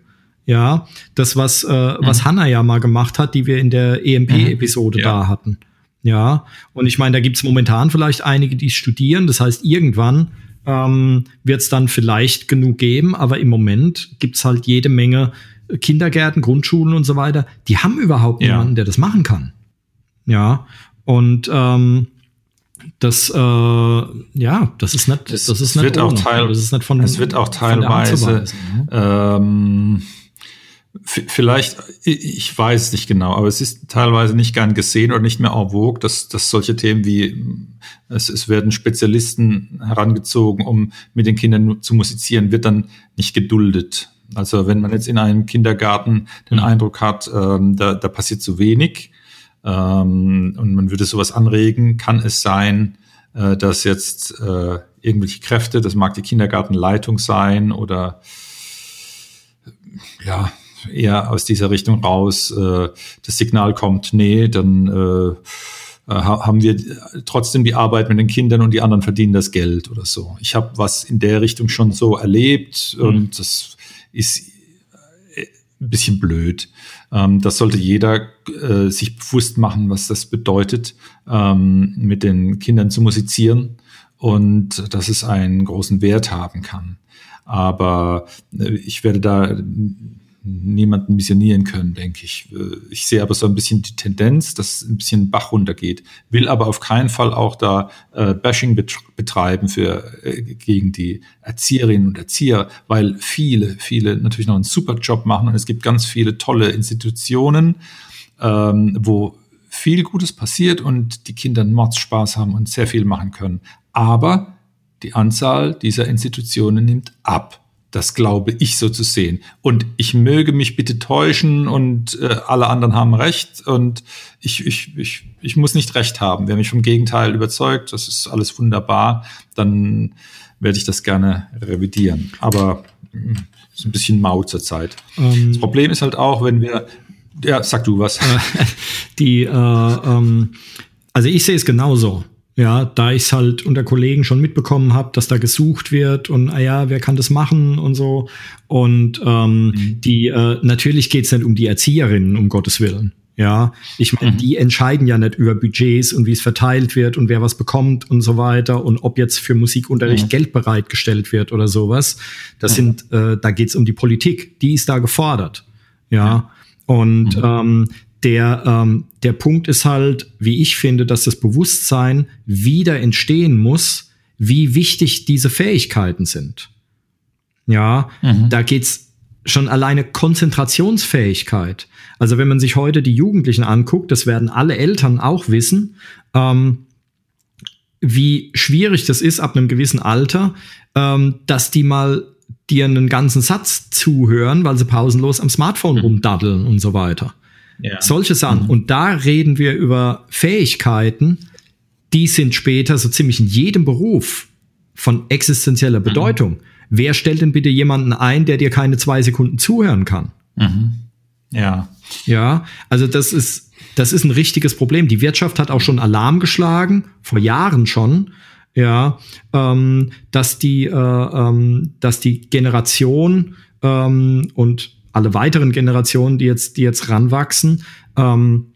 Ja, das, was, äh, was Hanna ja mal gemacht hat, die wir in der EMP-Episode Ja. da hatten. Ja, und ich meine, da gibt's momentan vielleicht einige, die studieren. Das heißt, irgendwann ähm, wird es dann vielleicht genug geben, aber im Moment gibt's halt jede Menge Kindergärten, Grundschulen und so weiter, die haben überhaupt Ja. niemanden, der das machen kann. Ja, und ähm, das, äh, ja, das ist nicht, das, das ist nicht wird ohne. auch Teil, das ist nicht von, es wird auch teilweise, ne? ähm, vielleicht, ich weiß nicht genau, aber es ist teilweise nicht gern gesehen oder nicht mehr en vogue, dass, dass solche Themen wie, es, es werden Spezialisten herangezogen, um mit den Kindern zu musizieren, wird dann nicht geduldet. Also wenn man jetzt in einem Kindergarten den mhm. Eindruck hat, ähm, da, da passiert zu wenig ähm, und man würde sowas anregen, kann es sein, äh, dass jetzt äh, irgendwelche Kräfte, das mag die Kindergartenleitung sein oder ja, eher aus dieser Richtung raus äh, das Signal kommt, nee, dann äh, äh haben wir trotzdem die Arbeit mit den Kindern und die anderen verdienen das Geld oder so. Ich habe was in der Richtung schon so erlebt mhm. und das ist äh, ein bisschen blöd. Ähm, das sollte jeder äh, sich bewusst machen, was das bedeutet, ähm, mit den Kindern zu musizieren und dass es einen großen Wert haben kann. Aber äh, ich werde da niemanden missionieren können, denke ich. Ich sehe aber so ein bisschen die Tendenz, dass ein bisschen Bach runtergeht. Will aber auf keinen Fall auch da äh, Bashing betreiben für äh, gegen die Erzieherinnen und Erzieher, weil viele, viele natürlich noch einen super Job machen und es gibt ganz viele tolle Institutionen, ähm, wo viel Gutes passiert und die Kinder Mordspaß haben und sehr viel machen können. Aber die Anzahl dieser Institutionen nimmt ab. Das glaube ich so zu sehen. Und ich möge mich bitte täuschen und äh, alle anderen haben recht und ich, ich, ich, ich muss nicht recht haben. Wer mich vom Gegenteil überzeugt, das ist alles wunderbar, dann werde ich das gerne revidieren. Aber mh, hm, ist ein bisschen mau zurzeit. Ähm, das Problem ist halt auch, wenn wir, ja, sag du was. die, äh, ähm, also ich sehe es genauso. Ja, da ich es halt unter Kollegen schon mitbekommen habe, dass da gesucht wird und ah ja, wer kann das machen und so. Und ähm, mhm. die äh, natürlich geht's nicht um die Erzieherinnen, um Gottes Willen. Ja, ich meine, mhm. die entscheiden ja nicht über Budgets und wie es verteilt wird und wer was bekommt und so weiter und ob jetzt für Musikunterricht mhm. Geld bereitgestellt wird oder sowas. Das mhm. sind, äh, da geht's um die Politik, die ist da gefordert. Ja. Und mhm. ähm, der, ähm, der Punkt ist halt, wie ich finde, dass das Bewusstsein wieder entstehen muss, wie wichtig diese Fähigkeiten sind. Ja, mhm. da geht's schon alleine Konzentrationsfähigkeit. Also wenn man sich heute die Jugendlichen anguckt, das werden alle Eltern auch wissen, ähm, wie schwierig das ist ab einem gewissen Alter, ähm, dass die mal dir einen ganzen Satz zuhören, weil sie pausenlos am Smartphone mhm. rumdaddeln und so weiter. Ja. Solche Sachen. Und da reden wir über Fähigkeiten, die sind später so ziemlich in jedem Beruf von existenzieller mhm. Bedeutung. Mhm. Wer stellt denn bitte jemanden ein, der dir keine zwei Sekunden zuhören kann? Mhm. Ja. Ja, also das ist, das ist ein richtiges Problem. Die Wirtschaft hat auch schon Alarm geschlagen, vor Jahren schon, ja, ähm, dass die, äh, ähm, dass die Generation ähm, und alle weiteren Generationen, die jetzt, die jetzt ranwachsen, ähm,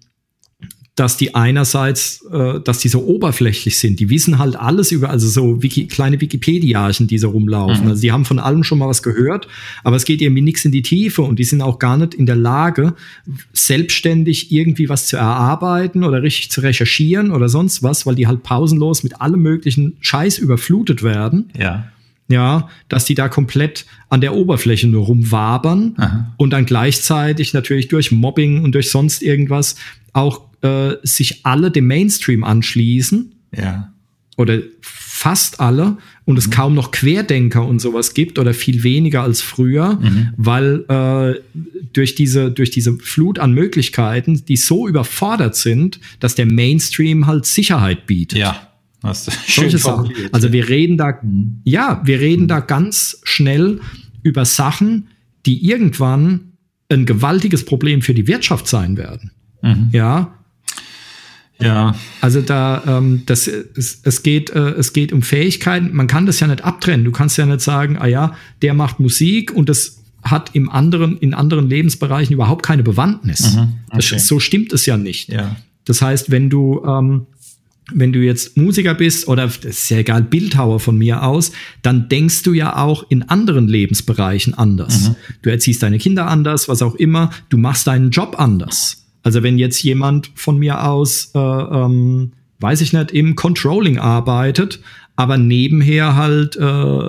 dass die einerseits, äh, dass die so oberflächlich sind. Die wissen halt alles über, also so Wiki, kleine Wikipediachen, die so rumlaufen. Mhm. Also die haben von allem schon mal was gehört, aber es geht irgendwie nichts in die Tiefe und die sind auch gar nicht in der Lage, selbstständig irgendwie was zu erarbeiten oder richtig zu recherchieren oder sonst was, weil die halt pausenlos mit allem möglichen Scheiß überflutet werden. Ja ja, dass die da komplett an der Oberfläche nur rumwabern Aha. und dann gleichzeitig natürlich durch Mobbing und durch sonst irgendwas auch äh, sich alle dem Mainstream anschließen. Ja. Oder fast alle und mhm. es kaum noch Querdenker und sowas gibt oder viel weniger als früher, mhm. weil äh, durch diese durch diese Flut an Möglichkeiten, die so überfordert sind, dass der Mainstream halt Sicherheit bietet. Ja. Hast du schön Sachen. Also wir reden da, ja, wir reden mhm. da ganz schnell über Sachen, die irgendwann ein gewaltiges Problem für die Wirtschaft sein werden. Mhm. Ja. Ja. Also da, ähm, das, es, es, geht, äh, es geht um Fähigkeiten. Man kann das ja nicht abtrennen. Du kannst ja nicht sagen, ah ja, der macht Musik und das hat im anderen, in anderen Lebensbereichen überhaupt keine Bewandtnis. Mhm. Okay. Das, so stimmt es ja nicht. Ja. Das heißt, wenn du ähm, wenn du jetzt Musiker bist oder das ist ja egal, Bildhauer von mir aus, dann denkst du ja auch in anderen Lebensbereichen anders. Mhm. Du erziehst deine Kinder anders, was auch immer, du machst deinen Job anders. Also wenn jetzt jemand von mir aus äh, ähm, weiß ich nicht, im Controlling arbeitet, aber nebenher halt äh,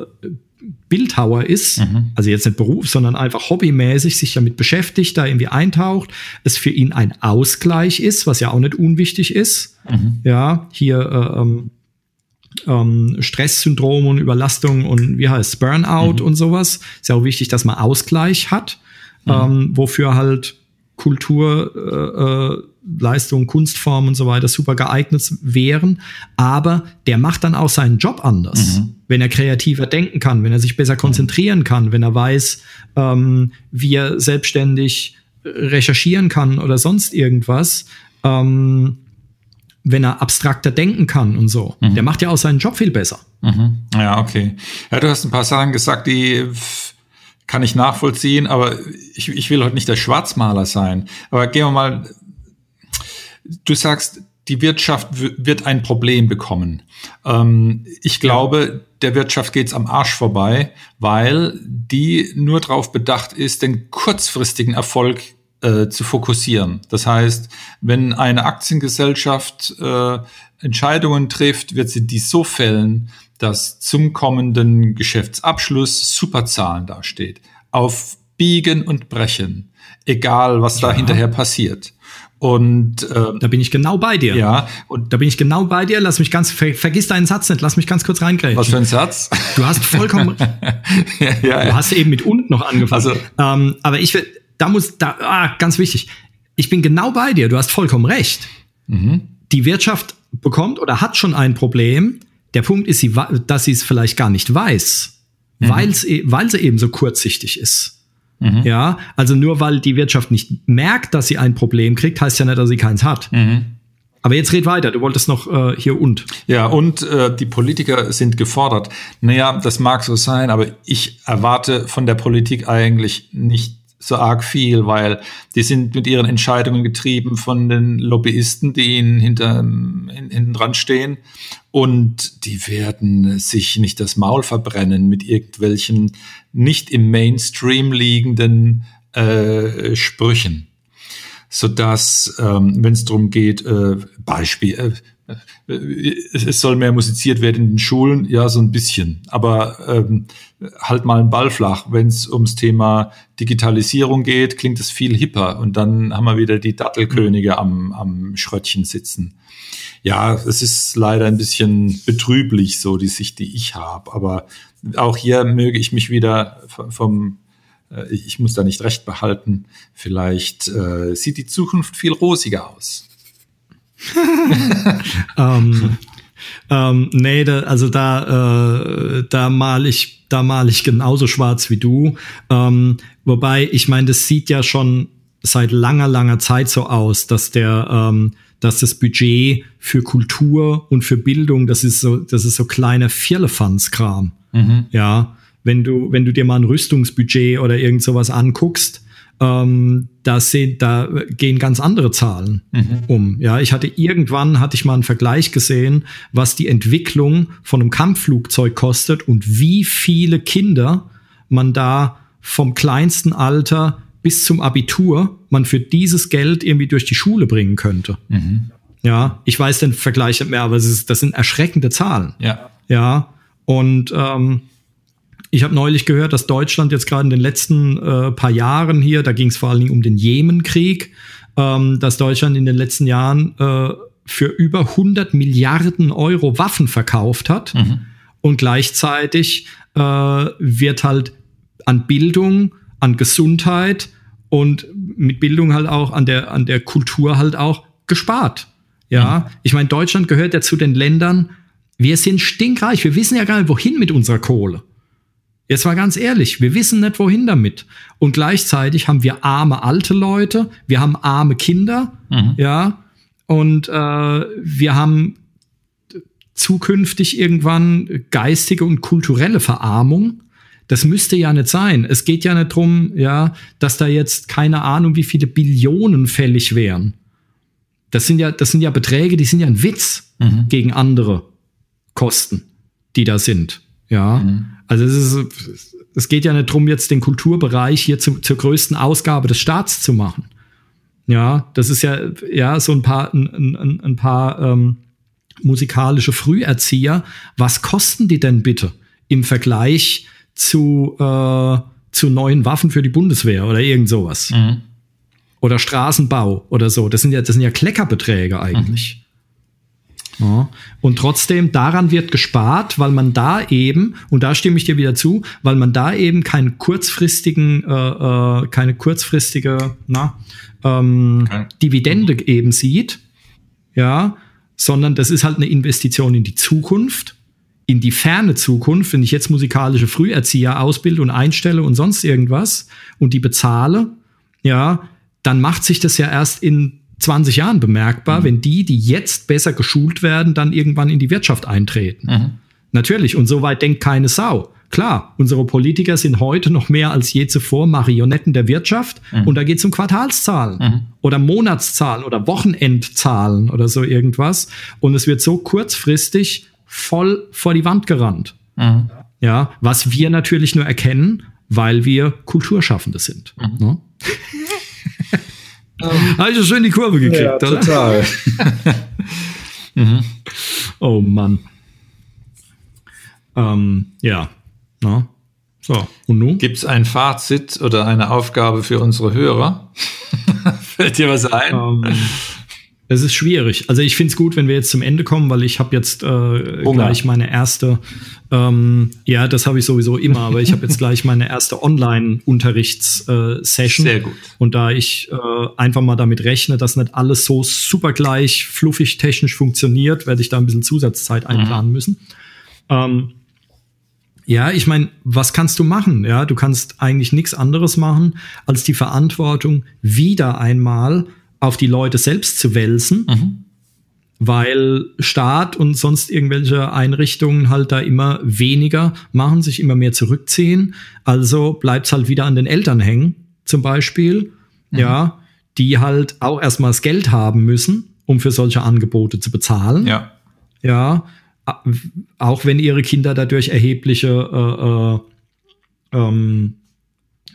Bildhauer ist, mhm. also jetzt nicht Beruf, sondern einfach hobbymäßig sich damit beschäftigt, da irgendwie eintaucht, es für ihn ein Ausgleich ist, was ja auch nicht unwichtig ist. Mhm. Ja, hier äh, ähm, ähm, Stresssyndrom und Überlastung und wie heißt es, Burnout mhm. und sowas. Ist ja auch wichtig, dass man Ausgleich hat, mhm. ähm, wofür halt Kultur, äh, äh, Leistung, Kunstform und so weiter super geeignet wären. Aber der macht dann auch seinen Job anders. Mhm. Wenn er kreativer denken kann, wenn er sich besser konzentrieren kann, wenn er weiß, ähm, wie er selbstständig recherchieren kann oder sonst irgendwas. Ähm, wenn er abstrakter denken kann und so. Mhm. Der macht ja auch seinen Job viel besser. Mhm. Ja, okay. Ja, du hast ein paar Sachen gesagt, die kann ich nachvollziehen, aber ich, ich will heute nicht der Schwarzmaler sein. Aber gehen wir mal, du sagst, die Wirtschaft wird ein Problem bekommen. Ähm, ich glaube, der Wirtschaft geht's am Arsch vorbei, weil die nur darauf bedacht ist, den kurzfristigen Erfolg äh, zu fokussieren. Das heißt, wenn eine Aktiengesellschaft äh, Entscheidungen trifft, wird sie die so fällen, dass zum kommenden Geschäftsabschluss Superzahlen dasteht. Auf Biegen und Brechen, egal was ja. da hinterher passiert. Und äh, da bin ich genau bei dir. Ja. Und da bin ich genau bei dir. Lass mich ganz ver vergiss deinen Satz nicht. Lass mich ganz kurz reingreifen. Was für ein Satz? Du hast vollkommen. ja, ja, du hast eben mit und noch angefangen. Also, ähm, aber ich will, da muss, da, ah, ganz wichtig. Ich bin genau bei dir. Du hast vollkommen recht. Mhm. Die Wirtschaft bekommt oder hat schon ein Problem. Der Punkt ist, dass sie es vielleicht gar nicht weiß, mhm. weil sie eben so kurzsichtig ist. Mhm. Ja, also nur weil die Wirtschaft nicht merkt, dass sie ein Problem kriegt, heißt ja nicht, dass sie keins hat. Mhm. Aber jetzt red weiter, du wolltest noch äh, hier und. Ja, und äh, die Politiker sind gefordert. Naja, das mag so sein, aber ich erwarte von der Politik eigentlich nicht so arg viel, weil die sind mit ihren Entscheidungen getrieben von den Lobbyisten, die ihnen hinter, hinten dran stehen. Und die werden sich nicht das Maul verbrennen mit irgendwelchen nicht im Mainstream liegenden äh, Sprüchen. Sodass, ähm, wenn es darum geht, äh, Beispiel, äh, es soll mehr musiziert werden in den Schulen, ja, so ein bisschen. Aber ähm, halt mal einen Ball flach. Wenn es ums Thema Digitalisierung geht, klingt es viel hipper. Und dann haben wir wieder die Dattelkönige am, am Schröttchen sitzen. Ja, es ist leider ein bisschen betrüblich, so die Sicht, die ich habe. Aber auch hier möge ich mich wieder vom äh, ich muss da nicht recht behalten. Vielleicht äh, sieht die Zukunft viel rosiger aus. ähm, ähm, nee, da, also da, äh, da mal ich, da mal ich genauso schwarz wie du. Ähm, wobei, ich meine, das sieht ja schon seit langer, langer Zeit so aus, dass der, ähm, dass das Budget für Kultur und für Bildung, das ist so, das ist so kleiner Firlefanz-Kram. Mhm. Ja, wenn du, wenn du dir mal ein Rüstungsbudget oder irgend sowas anguckst, ähm, da, sehen, da gehen ganz andere Zahlen mhm. um. Ja, ich hatte irgendwann hatte ich mal einen Vergleich gesehen, was die Entwicklung von einem Kampfflugzeug kostet und wie viele Kinder man da vom kleinsten Alter bis zum Abitur man für dieses Geld irgendwie durch die Schule bringen könnte. Mhm. Ja, ich weiß den Vergleich nicht mehr, aber es ist, das sind erschreckende Zahlen. Ja. Ja. Und ähm, ich habe neulich gehört, dass Deutschland jetzt gerade in den letzten äh, paar Jahren hier, da ging es vor allen Dingen um den Jemenkrieg, ähm, dass Deutschland in den letzten Jahren äh, für über 100 Milliarden Euro Waffen verkauft hat. Mhm. Und gleichzeitig äh, wird halt an Bildung, an Gesundheit und mit Bildung halt auch an der, an der Kultur halt auch gespart. Ja, mhm. ich meine, Deutschland gehört ja zu den Ländern, wir sind stinkreich, wir wissen ja gar nicht, wohin mit unserer Kohle. Jetzt mal ganz ehrlich, wir wissen nicht, wohin damit. Und gleichzeitig haben wir arme alte Leute, wir haben arme Kinder, mhm. ja, und äh, wir haben zukünftig irgendwann geistige und kulturelle Verarmung. Das müsste ja nicht sein. Es geht ja nicht drum, ja, dass da jetzt keine Ahnung, wie viele Billionen fällig wären. Das sind ja, das sind ja Beträge, die sind ja ein Witz mhm. gegen andere Kosten, die da sind. Ja. Mhm. Also es ist, es geht ja nicht drum, jetzt den Kulturbereich hier zu, zur größten Ausgabe des Staats zu machen. Ja, das ist ja, ja, so ein paar, ein, ein, ein paar ähm, musikalische Früherzieher, was kosten die denn bitte im Vergleich zu, äh, zu neuen Waffen für die Bundeswehr oder irgend sowas? Mhm. Oder Straßenbau oder so. Das sind ja, das sind ja Kleckerbeträge eigentlich. Mhm. Ja. Und trotzdem, daran wird gespart, weil man da eben, und da stimme ich dir wieder zu, weil man da eben keinen kurzfristigen, äh, äh, keine kurzfristige na, ähm, okay. Dividende eben sieht, ja, sondern das ist halt eine Investition in die Zukunft, in die ferne Zukunft. Wenn ich jetzt musikalische Früherzieher ausbilde und einstelle und sonst irgendwas und die bezahle, ja, dann macht sich das ja erst in 20 Jahren bemerkbar, mhm. wenn die, die jetzt besser geschult werden, dann irgendwann in die Wirtschaft eintreten. Mhm. Natürlich, und so weit denkt keine Sau. Klar, unsere Politiker sind heute noch mehr als je zuvor Marionetten der Wirtschaft mhm. und da geht es um Quartalszahlen mhm. oder Monatszahlen oder Wochenendzahlen oder so irgendwas. Und es wird so kurzfristig voll vor die Wand gerannt. Mhm. Ja, was wir natürlich nur erkennen, weil wir Kulturschaffende sind. Mhm. Ne? Habe ich ja schön die Kurve gekriegt, ja, oder? Total. mhm. Oh Mann. Ähm, ja. Na? So, und nun? Gibt es ein Fazit oder eine Aufgabe für unsere Hörer? Fällt dir was ein? Um, ähm, es ist schwierig. Also ich finde es gut, wenn wir jetzt zum Ende kommen, weil ich habe jetzt äh, gleich meine erste, ähm, ja, das habe ich sowieso immer, aber ich habe jetzt gleich meine erste Online-Unterrichts-Session. Sehr gut. Und da ich äh, einfach mal damit rechne, dass nicht alles so super gleich fluffig technisch funktioniert, werde ich da ein bisschen Zusatzzeit mhm. einplanen mhm. müssen. Ähm, ja, ich meine, was kannst du machen? Ja, du kannst eigentlich nichts anderes machen, als die Verantwortung wieder einmal auf die Leute selbst zu wälzen, mhm. weil Staat und sonst irgendwelche Einrichtungen halt da immer weniger machen, sich immer mehr zurückziehen. Also bleibt's halt wieder an den Eltern hängen, zum Beispiel, mhm. ja, die halt auch erstmal das Geld haben müssen, um für solche Angebote zu bezahlen. Ja. Ja, auch wenn ihre Kinder dadurch erhebliche äh, äh, ähm,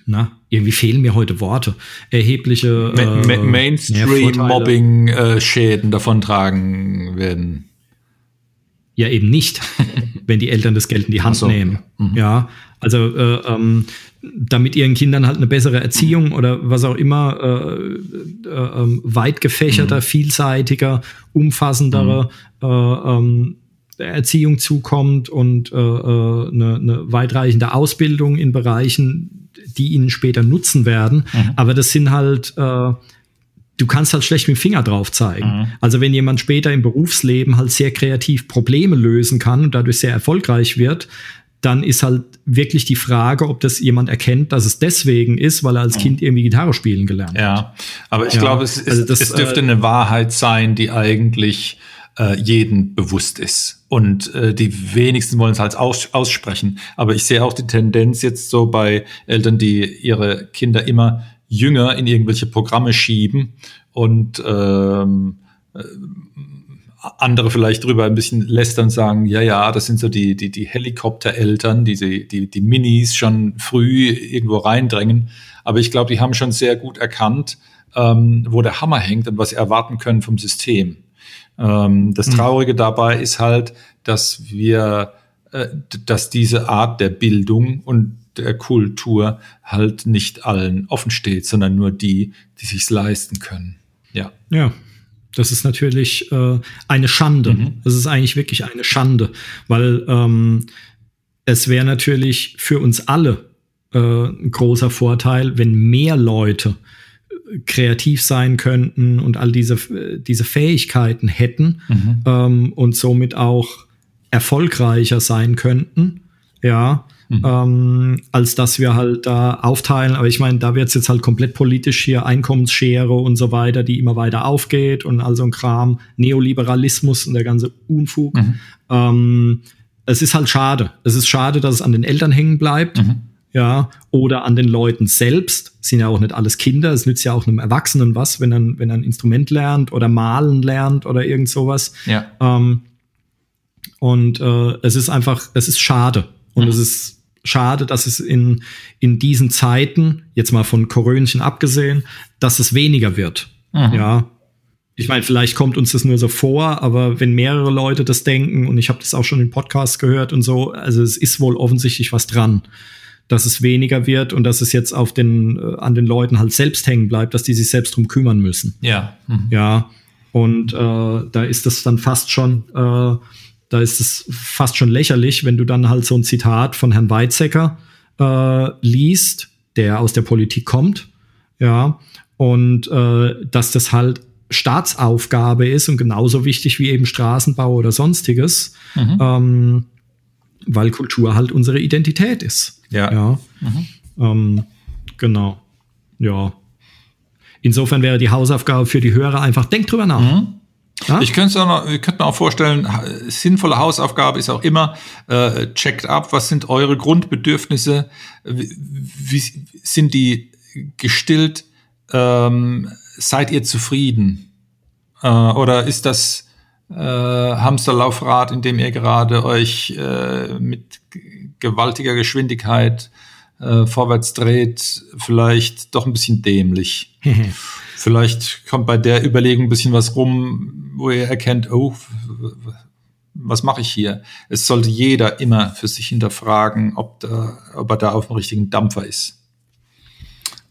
na, irgendwie fehlen mir heute Worte, erhebliche äh, Mainstream-Mobbing-Schäden davontragen werden. Ja, eben nicht, wenn die Eltern das Geld in die Hand so. nehmen. Mhm. Ja, also äh, ähm, damit ihren Kindern halt eine bessere Erziehung oder was auch immer äh, äh, ähm, weit gefächerter, mhm. vielseitiger, umfassendere mhm. Erziehung zukommt und äh, äh, eine, eine weitreichende Ausbildung in Bereichen, die ihnen später nutzen werden. Mhm. Aber das sind halt, äh, du kannst halt schlecht mit dem Finger drauf zeigen. Mhm. Also wenn jemand später im Berufsleben halt sehr kreativ Probleme lösen kann und dadurch sehr erfolgreich wird, dann ist halt wirklich die Frage, ob das jemand erkennt, dass es deswegen ist, weil er als mhm. Kind irgendwie Gitarre spielen gelernt hat. Ja, aber ich ja, glaube, es, ist, also das, es dürfte äh, eine Wahrheit sein, die eigentlich äh, jeden bewusst ist. Und äh, die wenigsten wollen es halt aus, aussprechen. Aber ich sehe auch die Tendenz jetzt so bei Eltern, die ihre Kinder immer jünger in irgendwelche Programme schieben und ähm, äh, andere vielleicht drüber ein bisschen lästern sagen, ja, ja, das sind so die, die, die Helikoptereltern, die, die, die Minis schon früh irgendwo reindrängen. Aber ich glaube, die haben schon sehr gut erkannt, ähm, wo der Hammer hängt und was sie erwarten können vom System. Ähm, das mhm. Traurige dabei ist halt, dass wir, äh, dass diese Art der Bildung und der Kultur halt nicht allen offen steht, sondern nur die, die sich's leisten können. Ja. Ja. Das ist natürlich äh, eine Schande. Mhm. Das ist eigentlich wirklich eine Schande, weil ähm, es wäre natürlich für uns alle äh, ein großer Vorteil, wenn mehr Leute kreativ sein könnten und all diese, diese Fähigkeiten hätten mhm. ähm, und somit auch erfolgreicher sein könnten, ja, mhm. ähm, als dass wir halt da aufteilen. Aber ich meine, da wird es jetzt halt komplett politisch hier, Einkommensschere und so weiter, die immer weiter aufgeht und all so ein Kram, Neoliberalismus und der ganze Unfug. Mhm. Ähm, es ist halt schade. Es ist schade, dass es an den Eltern hängen bleibt. Mhm ja, oder an den Leuten selbst, sind ja auch nicht alles Kinder, es nützt ja auch einem Erwachsenen was, wenn er, wenn er ein Instrument lernt oder malen lernt oder irgend sowas. Ja. Ähm, und äh, es ist einfach, es ist schade. Und mhm. es ist schade, dass es in, in diesen Zeiten, jetzt mal von Korönchen abgesehen, dass es weniger wird. Mhm. Ja. ich meine, vielleicht kommt uns das nur so vor, aber wenn mehrere Leute das denken, und ich habe das auch schon in Podcasts gehört und so, also es ist wohl offensichtlich was dran, dass es weniger wird und dass es jetzt auf den, äh, an den Leuten halt selbst hängen bleibt, dass die sich selbst drum kümmern müssen. Ja. Mhm. Ja. Und äh, da ist das dann fast schon, äh, da ist es fast schon lächerlich, wenn du dann halt so ein Zitat von Herrn Weizsäcker äh, liest, der aus der Politik kommt, ja, und äh, dass das halt Staatsaufgabe ist und genauso wichtig wie eben Straßenbau oder sonstiges, mhm. ähm, weil Kultur halt unsere Identität ist. Ja. ja. Mhm. Ähm, genau. Ja. Insofern wäre die Hausaufgabe für die Hörer einfach, denkt drüber nach. Mhm. Ja? Ich könnte mir auch vorstellen, sinnvolle Hausaufgabe ist auch immer, äh, checkt ab, was sind eure Grundbedürfnisse, wie, wie sind die gestillt, ähm, seid ihr zufrieden? Äh, oder ist das äh, Hamsterlaufrad, in dem ihr gerade euch äh, mit gewaltiger Geschwindigkeit äh, vorwärts dreht, vielleicht doch ein bisschen dämlich? vielleicht kommt bei der Überlegung ein bisschen was rum, wo ihr erkennt, oh, was mache ich hier? Es sollte jeder immer für sich hinterfragen, ob, da, ob er da auf dem richtigen Dampfer ist.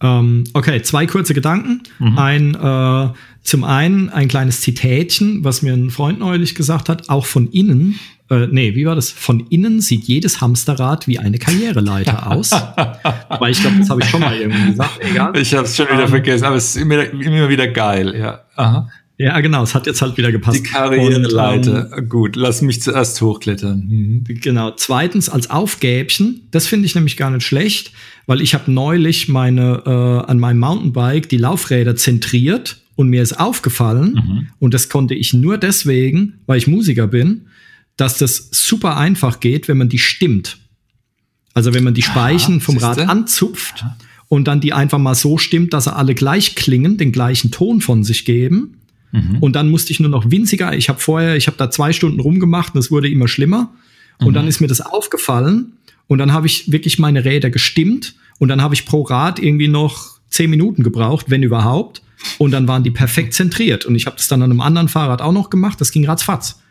Ähm, okay, zwei kurze Gedanken. Mhm. Ein äh, zum einen ein kleines Zitätchen, was mir ein Freund neulich gesagt hat, auch von innen. Äh, nee, wie war das? Von innen sieht jedes Hamsterrad wie eine Karriereleiter aus. Weil ich glaube, das habe ich schon mal irgendwie gesagt. Egal. Ich habe es schon wieder ähm, vergessen, aber es ist immer, immer wieder geil. Ja. Aha. Ja, genau, es hat jetzt halt wieder gepasst. Die Karriereleiter. Ähm, Gut, lass mich zuerst hochklettern. Mhm. Genau. Zweitens als Aufgäbchen, das finde ich nämlich gar nicht schlecht, weil ich habe neulich meine äh, an meinem Mountainbike die Laufräder zentriert und mir ist aufgefallen, mhm. und das konnte ich nur deswegen, weil ich Musiker bin, dass das super einfach geht, wenn man die stimmt. Also wenn man die Speichen Aha, vom Rad anzupft Aha. und dann die einfach mal so stimmt, dass sie alle gleich klingen, den gleichen Ton von sich geben. Mhm. Und dann musste ich nur noch winziger. Ich habe vorher, ich habe da zwei Stunden rumgemacht und es wurde immer schlimmer. Und mhm. dann ist mir das aufgefallen und dann habe ich wirklich meine Räder gestimmt und dann habe ich pro Rad irgendwie noch zehn Minuten gebraucht, wenn überhaupt. Und dann waren die perfekt zentriert. Und ich habe das dann an einem anderen Fahrrad auch noch gemacht. Das ging ratzfatz.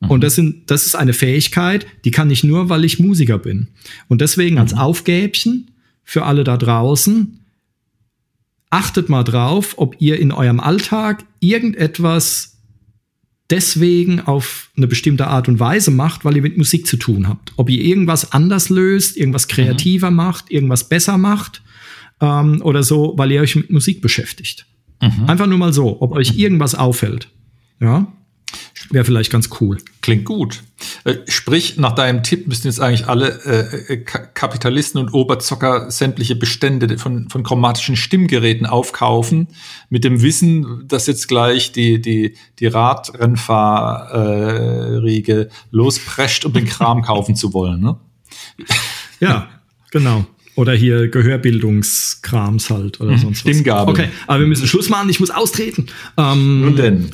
Mhm. Und das, sind, das ist eine Fähigkeit, die kann ich nur, weil ich Musiker bin. Und deswegen als mhm. Aufgäbchen für alle da draußen, achtet mal drauf, ob ihr in eurem Alltag irgendetwas deswegen auf eine bestimmte Art und Weise macht, weil ihr mit Musik zu tun habt. Ob ihr irgendwas anders löst, irgendwas kreativer mhm. macht, irgendwas besser macht ähm, oder so, weil ihr euch mit Musik beschäftigt. Mhm. Einfach nur mal so, ob euch irgendwas auffällt. Ja. Wäre vielleicht ganz cool. Klingt gut. Äh, sprich, nach deinem Tipp müssten jetzt eigentlich alle äh, äh Kapitalisten und Oberzocker sämtliche Bestände von, von chromatischen Stimmgeräten aufkaufen, mit dem Wissen, dass jetzt gleich die, die, die Radrennfahrriege losprescht, um den Kram kaufen zu wollen. Ne? Ja, genau. Oder hier Gehörbildungskrams halt oder mhm, sonst was. Stimmgabel. Okay, aber wir müssen Schluss machen, ich muss austreten. Ähm, Nun denn.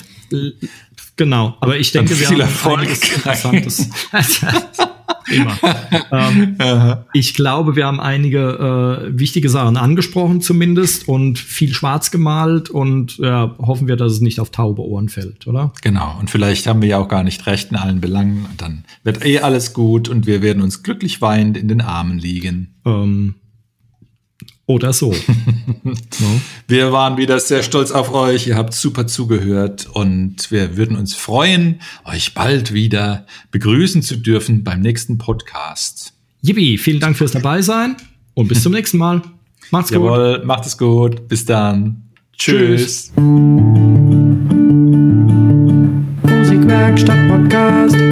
Genau, aber ich denke, wir haben Erfolg. Interessantes. Immer. ähm, ich glaube, wir haben einige äh, wichtige Sachen angesprochen zumindest und viel schwarz gemalt und ja, hoffen wir, dass es nicht auf taube Ohren fällt, oder? Genau. Und vielleicht haben wir ja auch gar nicht recht in allen Belangen. Und dann wird eh alles gut und wir werden uns glücklich weinend in den Armen liegen. Ähm, oder so. Wir waren wieder sehr stolz auf euch. Ihr habt super zugehört und wir würden uns freuen, euch bald wieder begrüßen zu dürfen beim nächsten Podcast. Yippie, vielen Dank fürs Dabeisein und bis zum nächsten Mal. Macht's Jawohl, gut. macht es gut. Bis dann. Tschüss. Musikwerkstatt Podcast.